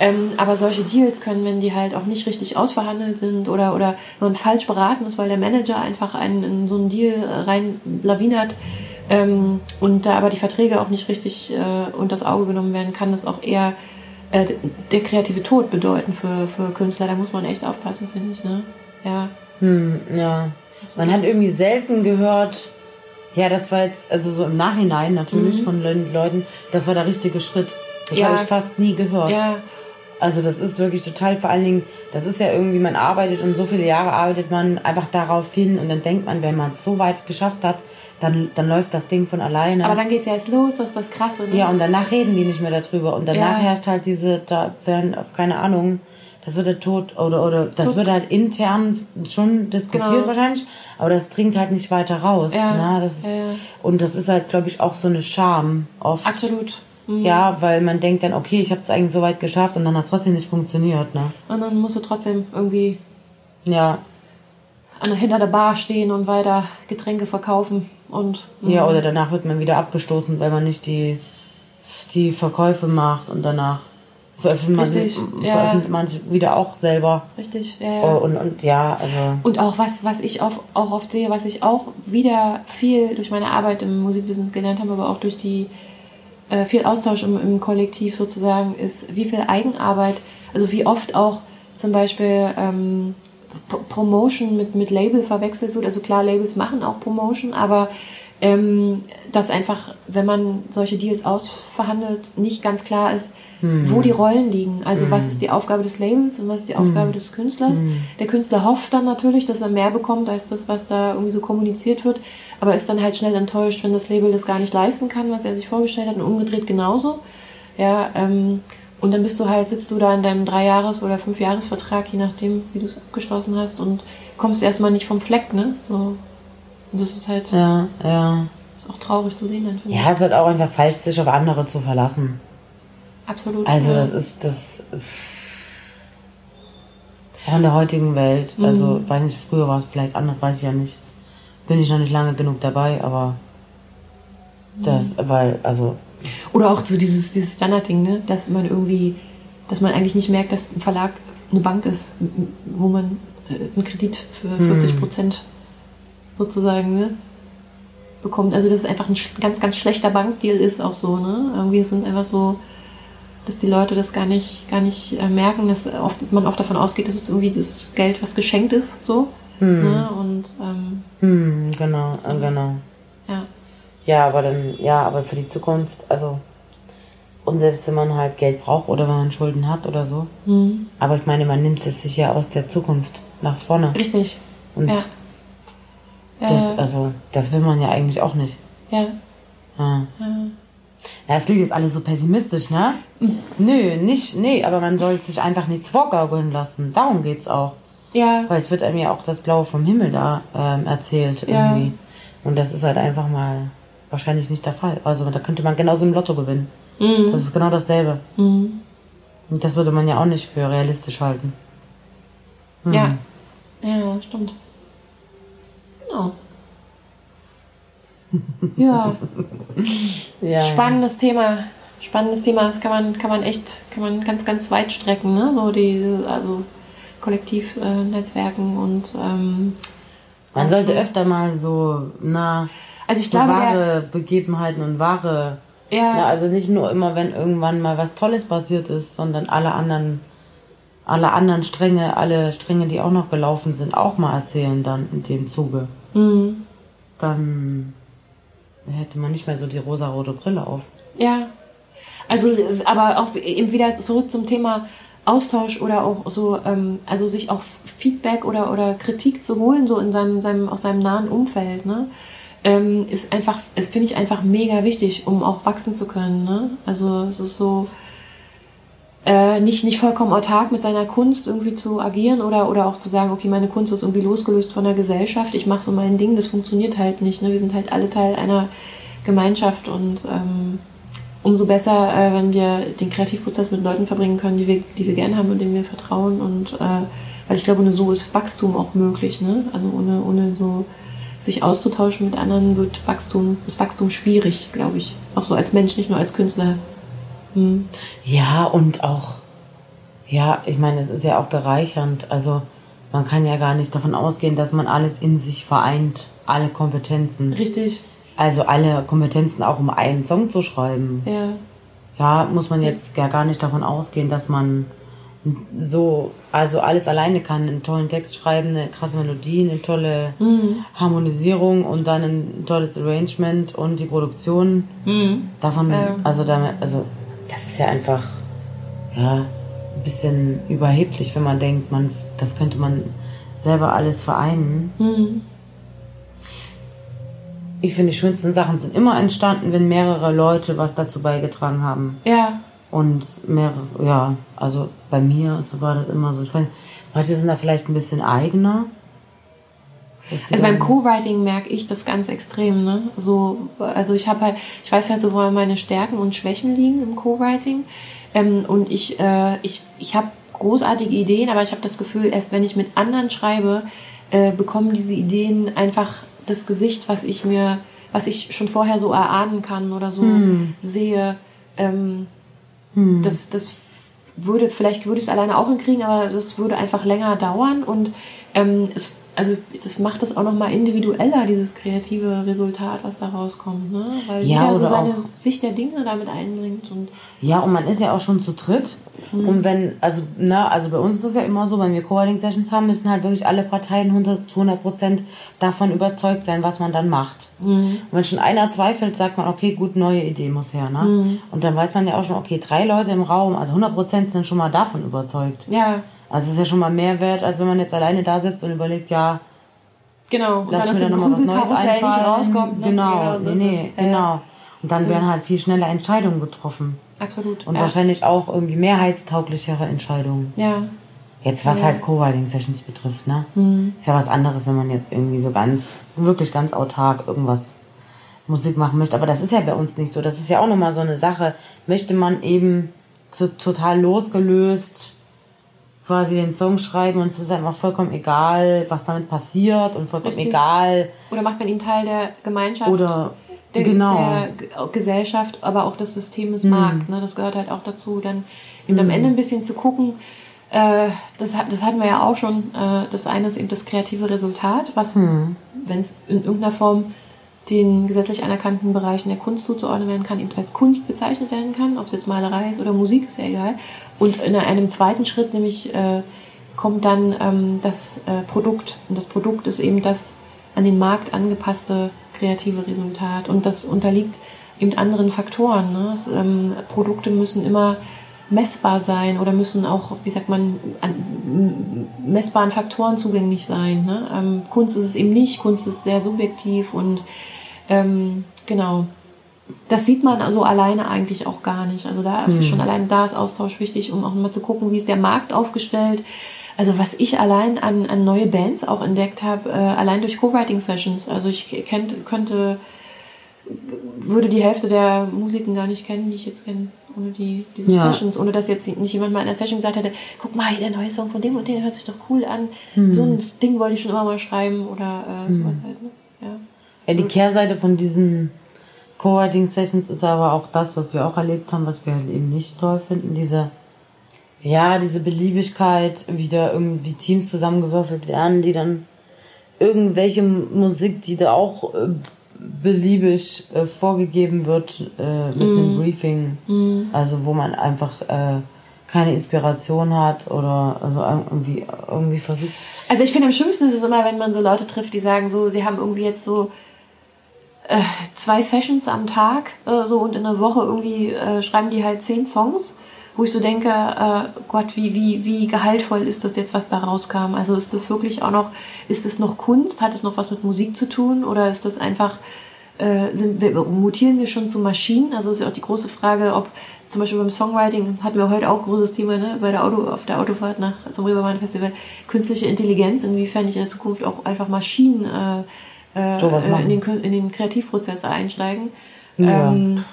Ähm, aber solche Deals können, wenn die halt auch nicht richtig ausverhandelt sind oder, oder man falsch beraten ist, weil der Manager einfach einen in so einen Deal rein lawinert ähm, und da aber die Verträge auch nicht richtig äh, unter das Auge genommen werden, kann das auch eher äh, der kreative Tod bedeuten für, für Künstler. Da muss man echt aufpassen, finde ich. Ne? Ja. Hm, ja. Man hat irgendwie selten gehört, ja, das war jetzt, also so im Nachhinein natürlich von den Leuten, das war der richtige Schritt. Das Mhm. Ja. habe ich fast nie gehört. Ja, Also das ist wirklich total, vor allen Dingen, das ist ja irgendwie, man arbeitet und so viele Jahre arbeitet man einfach darauf hin und dann denkt man, wenn man es so weit geschafft hat, dann, dann läuft das Ding von alleine. aber dann geht's ja erst los, das ist das Krasse. Ne? ja, und danach reden die nicht mehr darüber und danach Ja. herrscht halt diese, da werden, keine Ahnung, das wird der Tod oder, oder das Tod. wird halt intern schon diskutiert Genau. wahrscheinlich, aber das dringt halt nicht weiter raus. Ja. Ne? Das ist, Ja, ja. Und das ist halt, glaube ich, auch so eine Scham oft. Absolut. Mhm. Ja, weil man denkt dann, okay, ich habe es eigentlich so weit geschafft und dann hat es trotzdem nicht funktioniert. Ne? Und dann musst du trotzdem irgendwie Ja, an, hinter der Bar stehen und weiter Getränke verkaufen. Und ja, oder danach wird man wieder abgestoßen, weil man nicht die, die Verkäufe macht und danach veröffentlicht man, ja. veröffentlicht man wieder auch selber. richtig, ja, ja. Oh, und, und ja, also. Und auch was, was ich auch, auch oft sehe, was ich auch wieder viel durch meine Arbeit im Musikbusiness gelernt habe, aber auch durch die äh, viel Austausch im, im Kollektiv sozusagen, ist, wie viel Eigenarbeit, also wie oft auch zum Beispiel ähm, P- Promotion mit, mit Label verwechselt wird. Also klar, Labels machen auch Promotion, aber ähm, dass einfach, wenn man solche Deals ausverhandelt, nicht ganz klar ist, wo die Rollen liegen. Also was ist die Aufgabe des Labels und was ist die Aufgabe des Künstlers. Der Künstler hofft dann natürlich, dass er mehr bekommt als das, was da irgendwie so kommuniziert wird, aber ist dann halt schnell enttäuscht, wenn das Label das gar nicht leisten kann, was er sich vorgestellt hat und umgedreht genauso. Ja, ähm, und dann bist du halt, sitzt du da in deinem Dreijahres- oder Fünfjahresvertrag, je nachdem, wie du es abgeschlossen hast und kommst erstmal nicht vom Fleck, ne? So. Und das ist halt, Ja, ja. ist auch traurig zu sehen dann, finde Ja, es ist halt auch einfach falsch, sich auf andere zu verlassen. ich. Absolut. Also ja. das ist das auch in der heutigen Welt. Also weiß nicht, früher war es vielleicht anders, weiß ich ja nicht. Bin ich noch nicht lange genug dabei, aber das, weil, also Oder auch so dieses, dieses Standardding, ne? dass man irgendwie, dass man eigentlich nicht merkt, dass ein Verlag eine Bank ist, wo man äh, einen Kredit für 40 Prozent sozusagen ne? bekommt. Also dass es einfach ein ganz, ganz schlechter Bankdeal ist auch so. Ne? Irgendwie sind einfach so, dass die Leute das gar nicht, gar nicht äh, merken, dass oft, man oft davon ausgeht, dass es irgendwie das Geld, was geschenkt ist, so. Ne? Und ähm, hm, genau, äh, genau. ja. Ja, aber dann, ja, aber für die Zukunft, also und selbst wenn man halt Geld braucht oder wenn man Schulden hat oder so. Hm. Aber ich meine, man nimmt es sich ja aus der Zukunft nach vorne. Richtig. Und Ja. Ja, das, also, das will man ja eigentlich auch nicht. ja. Ja. Ja, es klingt jetzt alle so pessimistisch, ne? Nö, nicht, nee, aber man soll sich einfach nichts vorgaukeln lassen. Darum geht's auch. Ja. Weil es wird einem ja auch das Blaue vom Himmel da ähm, erzählt irgendwie. Ja. Und das ist halt einfach mal wahrscheinlich nicht der Fall. Also da könnte man genauso im Lotto gewinnen. Mhm. Das ist genau dasselbe. Mhm. Und das würde man ja auch nicht für realistisch halten. Mhm. Ja. Ja, stimmt. Genau. Ja. ja. Spannendes Thema. Spannendes Thema. Das kann man, kann man echt, kann man ganz, ganz weit strecken, ne? So die, also Kollektivnetzwerken und ähm, man sollte öfter mal so, na, also ich so glaube, wahre Begebenheiten und wahre ja. ja. Also nicht nur immer, wenn irgendwann mal was Tolles passiert ist, sondern alle anderen, alle anderen Stränge, alle Stränge, die auch noch gelaufen sind, auch mal erzählen dann in dem Zuge. Mhm. Dann hätte man nicht mehr so die rosa-rote Brille auf. Ja. Also, aber auch eben wieder zurück zum Thema Austausch oder auch so, ähm, also sich auch Feedback oder, oder Kritik zu holen, so in seinem, seinem, aus seinem nahen Umfeld, ne? ähm, ist einfach, es finde ich einfach mega wichtig, um auch wachsen zu können. Ne? Also es ist so äh, nicht, nicht vollkommen autark mit seiner Kunst irgendwie zu agieren oder, oder auch zu sagen, okay, meine Kunst ist irgendwie losgelöst von der Gesellschaft, ich mache so mein Ding, das funktioniert halt nicht. Ne? Wir sind halt alle Teil einer Gemeinschaft und ähm, umso besser, äh, wenn wir den Kreativprozess mit Leuten verbringen können, die wir, die wir gerne haben und denen wir vertrauen und äh, weil ich glaube, nur so ist Wachstum auch möglich, ne? Also ohne, ohne so sich auszutauschen mit anderen wird Wachstum, ist Wachstum schwierig, glaube ich. Auch so als Mensch, nicht nur als Künstler. Hm. Ja, und auch, ja, ich meine, es ist ja auch bereichernd. Also man kann ja gar nicht davon ausgehen, dass man alles in sich vereint, alle Kompetenzen. Richtig. Also alle Kompetenzen auch, um einen Song zu schreiben. Ja. Ja, muss man jetzt ja gar nicht davon ausgehen, dass man so, also alles alleine kann, einen tollen Text schreiben, eine krasse Melodie, eine tolle mhm. Harmonisierung und dann ein tolles Arrangement und die Produktion. Mhm. Davon, ähm. also damit, also das ist ja einfach, ja, ein bisschen überheblich, wenn man denkt, man, das könnte man selber alles vereinen. Mhm. Ich finde, die schönsten Sachen sind immer entstanden, wenn mehrere Leute was dazu beigetragen haben. Ja. Und mehrere, ja, also bei mir war das immer so. Ich weiß, manche sind da vielleicht ein bisschen eigener. Also beim Co-Writing merke ich das ganz extrem, ne? So, also ich habe halt, ich weiß halt so, wo meine Stärken und Schwächen liegen im Co-Writing. Ähm, und ich, äh, ich, ich habe großartige Ideen, aber ich habe das Gefühl, erst wenn ich mit anderen schreibe, äh, bekommen diese Ideen einfach das Gesicht, was ich mir, was ich schon vorher so erahnen kann oder so hm. sehe. Ähm, hm. Das, das würde, vielleicht würde ich es alleine auch hinkriegen, aber das würde einfach länger dauern und ähm, es also das macht das auch nochmal individueller, dieses kreative Resultat, was da rauskommt, ne? Weil ja, jeder so seine Sicht der Dinge damit einbringt. Und ja, und man ist ja auch schon zu dritt. Mhm. Und wenn, also, na, also bei uns ist das ja immer so, wenn wir Co-Writing-Sessions haben, müssen halt wirklich alle Parteien 100, zu 100 Prozent davon überzeugt sein, was man dann macht. Mhm. Und wenn schon einer zweifelt, sagt man, okay, gut, neue Idee muss her, ne? Mhm. Und dann weiß man ja auch schon, okay, drei Leute im Raum, also 100 Prozent sind schon mal davon überzeugt. Ja. Also es ist ja schon mal mehr wert, als wenn man jetzt alleine da sitzt und überlegt, ja, genau, und lass dann mir da nochmal was Neues einfallen. Nicht rauskommt, ne? Genau, genau nee, nee, so. genau. Und dann werden halt viel schneller Entscheidungen getroffen. Absolut. Und ja. wahrscheinlich auch irgendwie mehrheitstauglichere Entscheidungen. Ja. Jetzt was ja. halt Co-Writing-Sessions betrifft, ne? Mhm. Ist ja was anderes, wenn man jetzt irgendwie so ganz, wirklich ganz autark irgendwas Musik machen möchte. Aber das ist ja bei uns nicht so. Das ist ja auch nochmal so eine Sache. Möchte man eben total losgelöst quasi den Song schreiben und es ist einfach vollkommen egal, was damit passiert und vollkommen Richtig. egal. Oder macht man ihn Teil der Gemeinschaft? Oder der, genau. der Gesellschaft, aber auch des Systems mhm. Markt. Ne? Das gehört halt auch dazu, dann eben mhm. am Ende ein bisschen zu gucken. Äh, das, das hatten wir ja auch schon. Äh, das eine ist eben das kreative Resultat, was, mhm. wenn es in irgendeiner Form den gesetzlich anerkannten Bereichen der Kunst zuzuordnen werden kann, eben als Kunst bezeichnet werden kann, ob es jetzt Malerei ist oder Musik, ist ja egal. Und in einem zweiten Schritt nämlich äh, kommt dann ähm, das äh, Produkt. Und das Produkt ist eben das an den Markt angepasste kreative Resultat. Und das unterliegt eben anderen Faktoren. Ne? Das, ähm, Produkte müssen immer messbar sein oder müssen auch, wie sagt man, an messbaren Faktoren zugänglich sein. Ne? Ähm, Kunst ist es eben nicht. Kunst ist sehr subjektiv und ähm, genau. Das sieht man also alleine eigentlich auch gar nicht. Also da hm. schon alleine da ist Austausch wichtig, um auch mal zu gucken, wie ist der Markt aufgestellt. also was ich allein an, an neue Bands auch entdeckt habe, äh, allein durch Co-Writing-Sessions. Also ich kennt, könnte, würde die Hälfte der Musiken gar nicht kennen, die ich jetzt kenne, ohne die, diese ja. Sessions, ohne dass jetzt nicht jemand mal in der Session gesagt hätte, guck mal, der neue Song von dem und dem hört sich doch cool an. Hm. So ein Ding wollte ich schon immer mal schreiben oder äh, sowas hm. halt. Ne? Ja. ja, die Kehrseite von diesen Co-Writing-Sessions ist aber auch das, was wir auch erlebt haben, was wir halt eben nicht toll finden, diese ja, diese Beliebigkeit, wie da irgendwie Teams zusammengewürfelt werden, die dann irgendwelche Musik, die da auch äh, beliebig äh, vorgegeben wird äh, mit mm. einem Briefing, mm. also wo man einfach äh, keine Inspiration hat oder also irgendwie, irgendwie versucht. Also ich finde am schlimmsten ist es immer, wenn man so Leute trifft, die sagen so, sie haben irgendwie jetzt so äh, zwei Sessions am Tag äh, so und in der Woche irgendwie äh, schreiben die halt zehn Songs wo ich so denke, äh, Gott, wie, wie, wie gehaltvoll ist das jetzt, was da rauskam? Also ist das wirklich auch noch, ist es noch Kunst? Hat es noch was mit Musik zu tun? Oder ist das einfach, äh, sind, mutieren wir schon zu Maschinen? Also ist ja auch die große Frage, ob zum Beispiel beim Songwriting, das hatten wir heute auch großes Thema, ne, bei der Auto, auf der Autofahrt nach zum Reeperbahn Festival, künstliche Intelligenz, inwiefern nicht in der Zukunft auch einfach Maschinen äh, äh, in, den, in den Kreativprozess einsteigen. Ja. Ähm,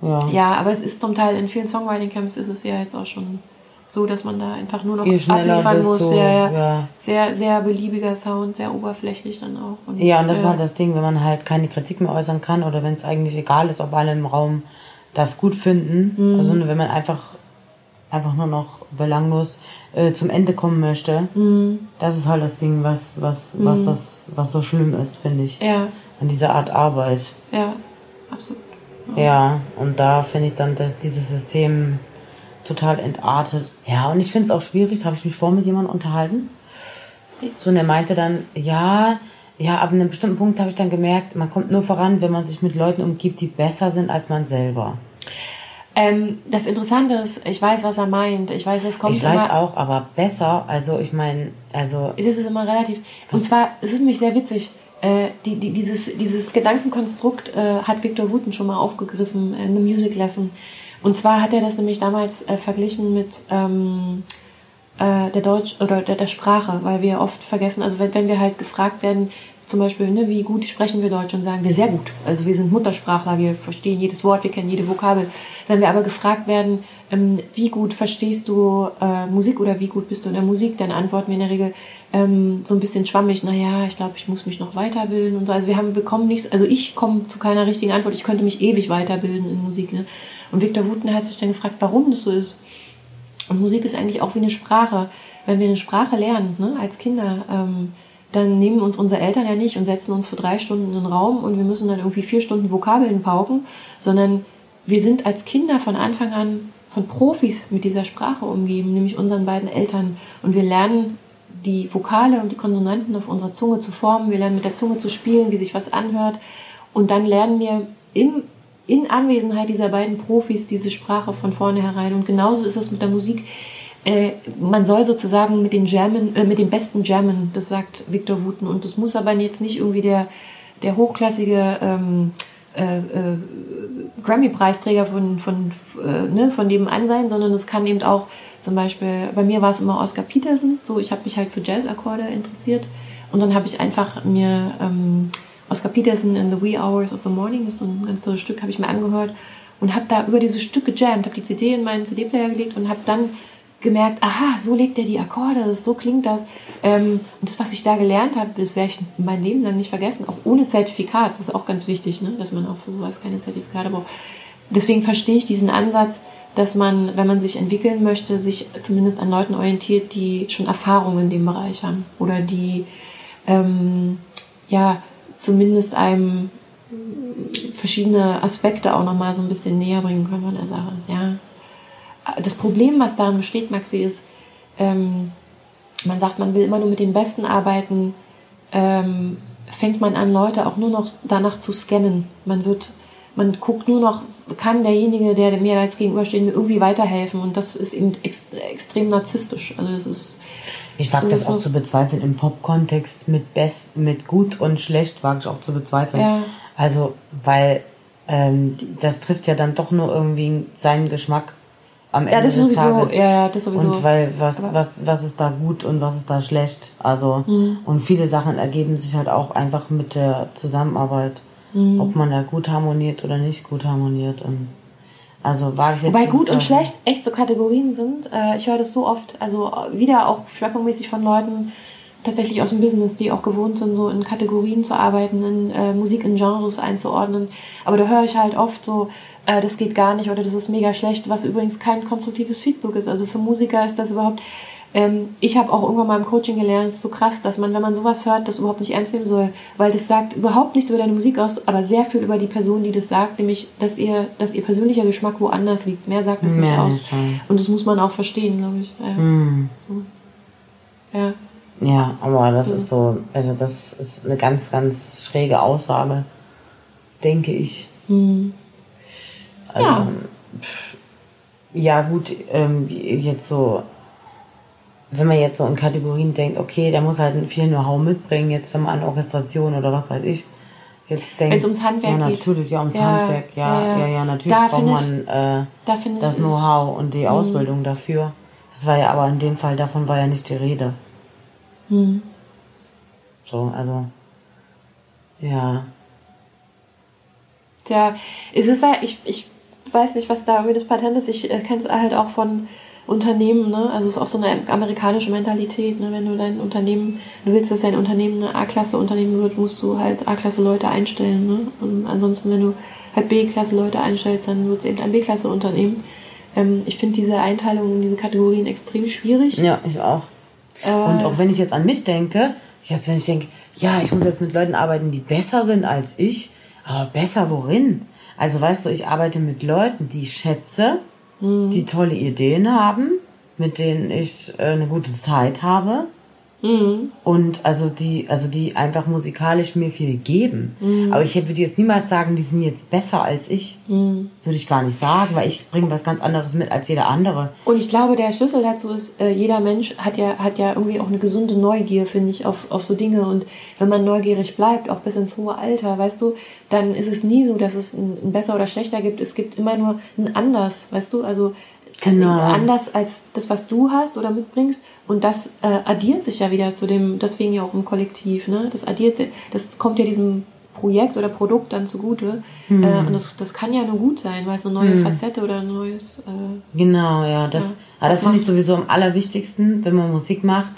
ja. ja, aber es ist zum Teil in vielen Songwriting-Camps ist es ja jetzt auch schon so, dass man da einfach nur noch abliefern muss. Du, ja, ja. Sehr, sehr beliebiger Sound, sehr oberflächlich dann auch. Und, ja, und das ist halt das Ding, wenn man halt keine Kritik mehr äußern kann oder wenn es eigentlich egal ist, ob alle im Raum das gut finden. Mhm. Also wenn man einfach, einfach nur noch belanglos äh, zum Ende kommen möchte, mhm. das ist halt das Ding, was, was, mhm. was das, was so schlimm ist, finde ich. Ja. An dieser Art Arbeit. Ja, absolut. Ja, und da finde ich dann, dass dieses System total entartet. Ja, und ich finde es auch schwierig, da habe ich mich vor mit jemandem unterhalten. So, und er meinte dann, ja, ja, ab einem bestimmten Punkt habe ich dann gemerkt, man kommt nur voran, wenn man sich mit Leuten umgibt, die besser sind als man selber. Ähm, das Interessante ist, ich weiß, was er meint. Ich weiß, es kommt Ich weiß auch, aber besser, also ich meine, also... Es ist immer relativ. Und zwar, es ist nämlich sehr witzig. Äh, die, die, dieses, dieses Gedankenkonstrukt äh, hat Victor Wooten schon mal aufgegriffen in einem Music Lesson. Und zwar hat er das nämlich damals äh, verglichen mit ähm, äh, der Deutsch oder der, der Sprache, weil wir oft vergessen, also wenn, wenn wir halt gefragt werden, zum Beispiel, ne, wie gut sprechen wir Deutsch und sagen wir sehr gut. Also wir sind Muttersprachler, wir verstehen jedes Wort, wir kennen jede Vokabel. Wenn wir aber gefragt werden, ähm, wie gut verstehst du äh, Musik oder wie gut bist du in der Musik, dann antworten wir in der Regel ähm, so ein bisschen schwammig, naja, ich glaube, ich muss mich noch weiterbilden und so. Also wir haben bekommen nicht, also ich komme zu keiner richtigen Antwort, ich könnte mich ewig weiterbilden in Musik. Ne? Und Victor Wuten hat sich dann gefragt, warum das so ist. Und Musik ist eigentlich auch wie eine Sprache. Wenn wir eine Sprache lernen, ne, als Kinder, ähm, dann nehmen uns unsere Eltern ja nicht und setzen uns für drei Stunden in den Raum und wir müssen dann irgendwie vier Stunden Vokabeln pauken, sondern wir sind als Kinder von Anfang an von Profis mit dieser Sprache umgeben, nämlich unseren beiden Eltern. Und wir lernen die Vokale und die Konsonanten auf unserer Zunge zu formen, wir lernen mit der Zunge zu spielen, wie sich was anhört. Und dann lernen wir im, in Anwesenheit dieser beiden Profis diese Sprache von vornherein. Und genauso ist es mit der Musik. Äh, man soll sozusagen mit den German, äh, mit den besten German, das sagt Victor Wooten. Und das muss aber jetzt nicht irgendwie der, der hochklassige ähm, äh, äh, Grammy-Preisträger von, von, äh, ne, von nebenan sein, sondern es kann eben auch zum Beispiel, bei mir war es immer Oscar Peterson, so ich habe mich halt für Jazz-Akkorde interessiert und dann habe ich einfach mir ähm, Oscar Peterson in the Wee Hours of the Morning, das ist so ein ganz tolles Stück, habe ich mir angehört und habe da über dieses Stück gejammt, habe die CD in meinen CD-Player gelegt und habe dann gemerkt, aha, so legt er die Akkorde, so klingt das. Ähm, und das, was ich da gelernt habe, das werde ich mein Leben lang nicht vergessen, auch ohne Zertifikat. Das ist auch ganz wichtig, ne? dass man auch für sowas keine Zertifikate braucht. Deswegen verstehe ich diesen Ansatz, dass man, wenn man sich entwickeln möchte, sich zumindest an Leuten orientiert, die schon Erfahrung in dem Bereich haben oder die ähm, ja zumindest einem verschiedene Aspekte auch nochmal so ein bisschen näher bringen können von der Sache. Ja, das Problem, was daran besteht, Maxi, ist, ähm, man sagt, man will immer nur mit den Besten arbeiten, ähm, fängt man an, Leute auch nur noch danach zu scannen. Man wird, man guckt nur noch, kann derjenige, der mir jetzt gegenübersteht, mir irgendwie weiterhelfen? Und das ist eben ex extrem narzisstisch. Also das ist. Ich wage das, das auch so zu bezweifeln im Pop-Kontext mit best, mit gut und schlecht wage ich auch zu bezweifeln. Ja. Also, weil ähm, das trifft ja dann doch nur irgendwie seinen Geschmack am Ende Ja, das des sowieso. Tages. Ja, ja, das sowieso. Und weil was, was, was ist da gut und was ist da schlecht? Also, Mhm. und viele Sachen ergeben sich halt auch einfach mit der Zusammenarbeit, Mhm. ob man da gut harmoniert oder nicht gut harmoniert. Und also wage ich jetzt Wobei gut und schlecht echt so Kategorien sind. Äh, ich höre das so oft, also wieder auch schwerpunktmäßig von Leuten tatsächlich aus dem Business, die auch gewohnt sind, so in Kategorien zu arbeiten, in äh, Musik in Genres einzuordnen. Aber da höre ich halt oft so, äh, das geht gar nicht oder das ist mega schlecht, was übrigens kein konstruktives Feedback ist. Also für Musiker ist das überhaupt. Ähm, ich habe auch irgendwann mal im Coaching gelernt, es ist so krass, dass man, wenn man sowas hört, das überhaupt nicht ernst nehmen soll, weil das sagt überhaupt nichts über deine Musik aus, aber sehr viel über die Person, die das sagt, nämlich, dass ihr, dass ihr persönlicher Geschmack woanders liegt. Mehr sagt es nicht aus. nicht, ja. Und das muss man auch verstehen, glaube ich. Ja. Hm. So. ja. Ja, aber das Mhm. ist so, also das ist eine ganz, ganz schräge Aussage, denke ich. Also, Ja. pff, ja gut, ähm, jetzt so, wenn man jetzt so in Kategorien denkt, okay, der muss halt viel Know-how mitbringen, jetzt wenn man an Orchestration oder was weiß ich, jetzt denkt. Wenn's ums Handwerk ja, geht. natürlich, ja, ums Ja, Handwerk, ja, ja, ja, ja. ja, natürlich Da braucht man äh, Da das es- Mhm. Know-how und die Ausbildung dafür. Das war ja aber in dem Fall, davon war ja nicht die Rede. Mhm. So, also, ja. Tja, es ist halt, ich, ich weiß nicht, was da irgendwie das Patent ist. Ich äh, kenne es halt auch von Unternehmen, ne? Also es ist auch so eine amerikanische Mentalität, ne? Wenn du dein Unternehmen, du willst, dass dein Unternehmen eine A-Klasse-Unternehmen wird, musst du halt A-Klasse-Leute einstellen, ne? Und ansonsten, wenn du halt B-Klasse-Leute einstellst, dann wird es eben ein B-Klasse-Unternehmen. Ähm, ich finde diese Einteilung in diese Kategorien extrem schwierig. Ja, ich auch. Äh, Und auch wenn ich jetzt an mich denke, jetzt wenn ich denke, ja, ich muss jetzt mit Leuten arbeiten, die besser sind als ich, aber besser worin? Also weißt du, ich arbeite mit Leuten, die ich schätze, die tolle Ideen haben, mit denen ich äh, eine gute Zeit habe. Und also die, also die einfach musikalisch mir viel geben. Aber ich würde jetzt niemals sagen, die sind jetzt besser als ich. Würde ich gar nicht sagen, weil ich bringe was ganz anderes mit als jeder andere. Und ich glaube, der Schlüssel dazu ist, äh, jeder Mensch hat ja, hat ja irgendwie auch eine gesunde Neugier, finde ich, auf, auf so Dinge. Und wenn man neugierig bleibt, auch bis ins hohe Alter, weißt du, dann ist es nie so, dass es ein, ein besser oder schlechter gibt. Es gibt immer nur ein anders, weißt du? Also Genau. anders als das, was du hast oder mitbringst. Und das äh, addiert sich ja wieder zu dem, deswegen ja auch im Kollektiv, ne? Das addiert, das kommt ja diesem Projekt oder Produkt dann zugute. Äh, und das, das kann ja nur gut sein, weil es eine neue Facette oder ein neues. Äh, Genau, ja. Das, Ja. aber das finde ich sowieso am allerwichtigsten, wenn man Musik macht.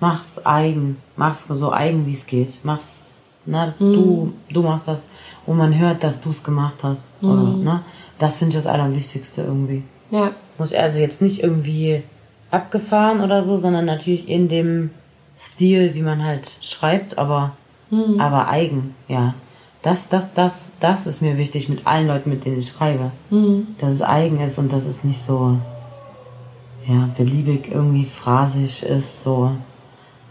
Mach's eigen. Mach's so eigen, wie es geht. Mach's, na, dass du, du machst das und man hört, dass du es gemacht hast. Oder, ne? Das finde ich das Allerwichtigste irgendwie. ja. Muss also jetzt nicht irgendwie abgefahren oder so, sondern natürlich in dem Stil, wie man halt schreibt, aber, aber eigen, ja. Das, das, das, das ist mir wichtig mit allen Leuten, mit denen ich schreibe. Dass es eigen ist und dass es nicht so, ja, beliebig irgendwie phrasig ist, so.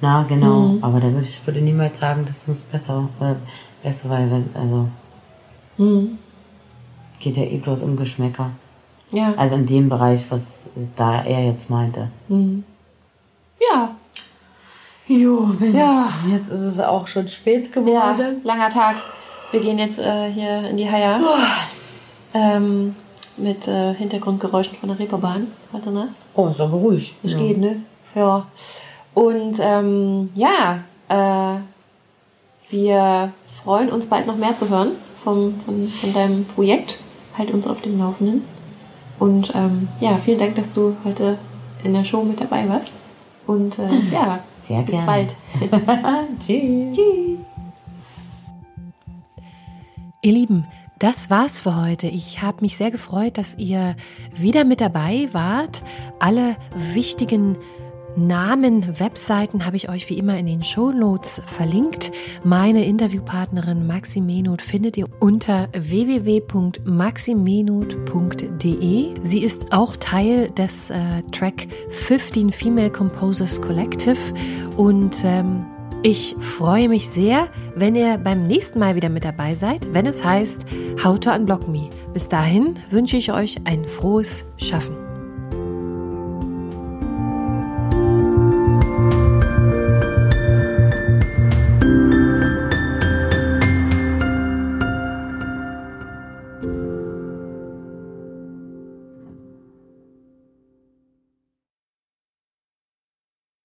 Na, genau. Aber da würde ich würde niemals sagen, das muss besser, weil, besser, weil, also, geht ja eh bloß um Geschmäcker. Ja. Also in dem Bereich, was da er jetzt meinte. ja. Jo, Mensch, Ja. jetzt ist es auch schon spät Ja, geworden. langer Tag. Wir gehen jetzt äh, hier in die Haia. Ähm, mit äh, Hintergrundgeräuschen von der Reeperbahn heute Nacht. Oh, ist aber ruhig. Das ja. geht, ne? Ja. Und ähm, ja, äh, wir freuen uns bald noch mehr zu hören vom, von, von deinem Projekt. Halt uns auf dem Laufenden. Und ähm, ja, vielen Dank, dass du heute in der Show mit dabei warst. Und äh, ja, Sehr bis gerne. bald. Tschüss. Tschüss. Ihr Lieben, das war's für heute. Ich habe mich sehr gefreut, dass ihr wieder mit dabei wart. Alle wichtigen Namen, Webseiten habe ich euch wie immer in den Shownotes verlinkt. Meine Interviewpartnerin Maxi Menot findet ihr unter www.maximenot.de. Sie ist auch Teil des äh, Track 15 Female Composers Collective und ähm, ich freue mich sehr, wenn ihr beim nächsten Mal wieder mit dabei seid, wenn es heißt How to Unblock Me. Bis dahin wünsche ich euch ein frohes Schaffen.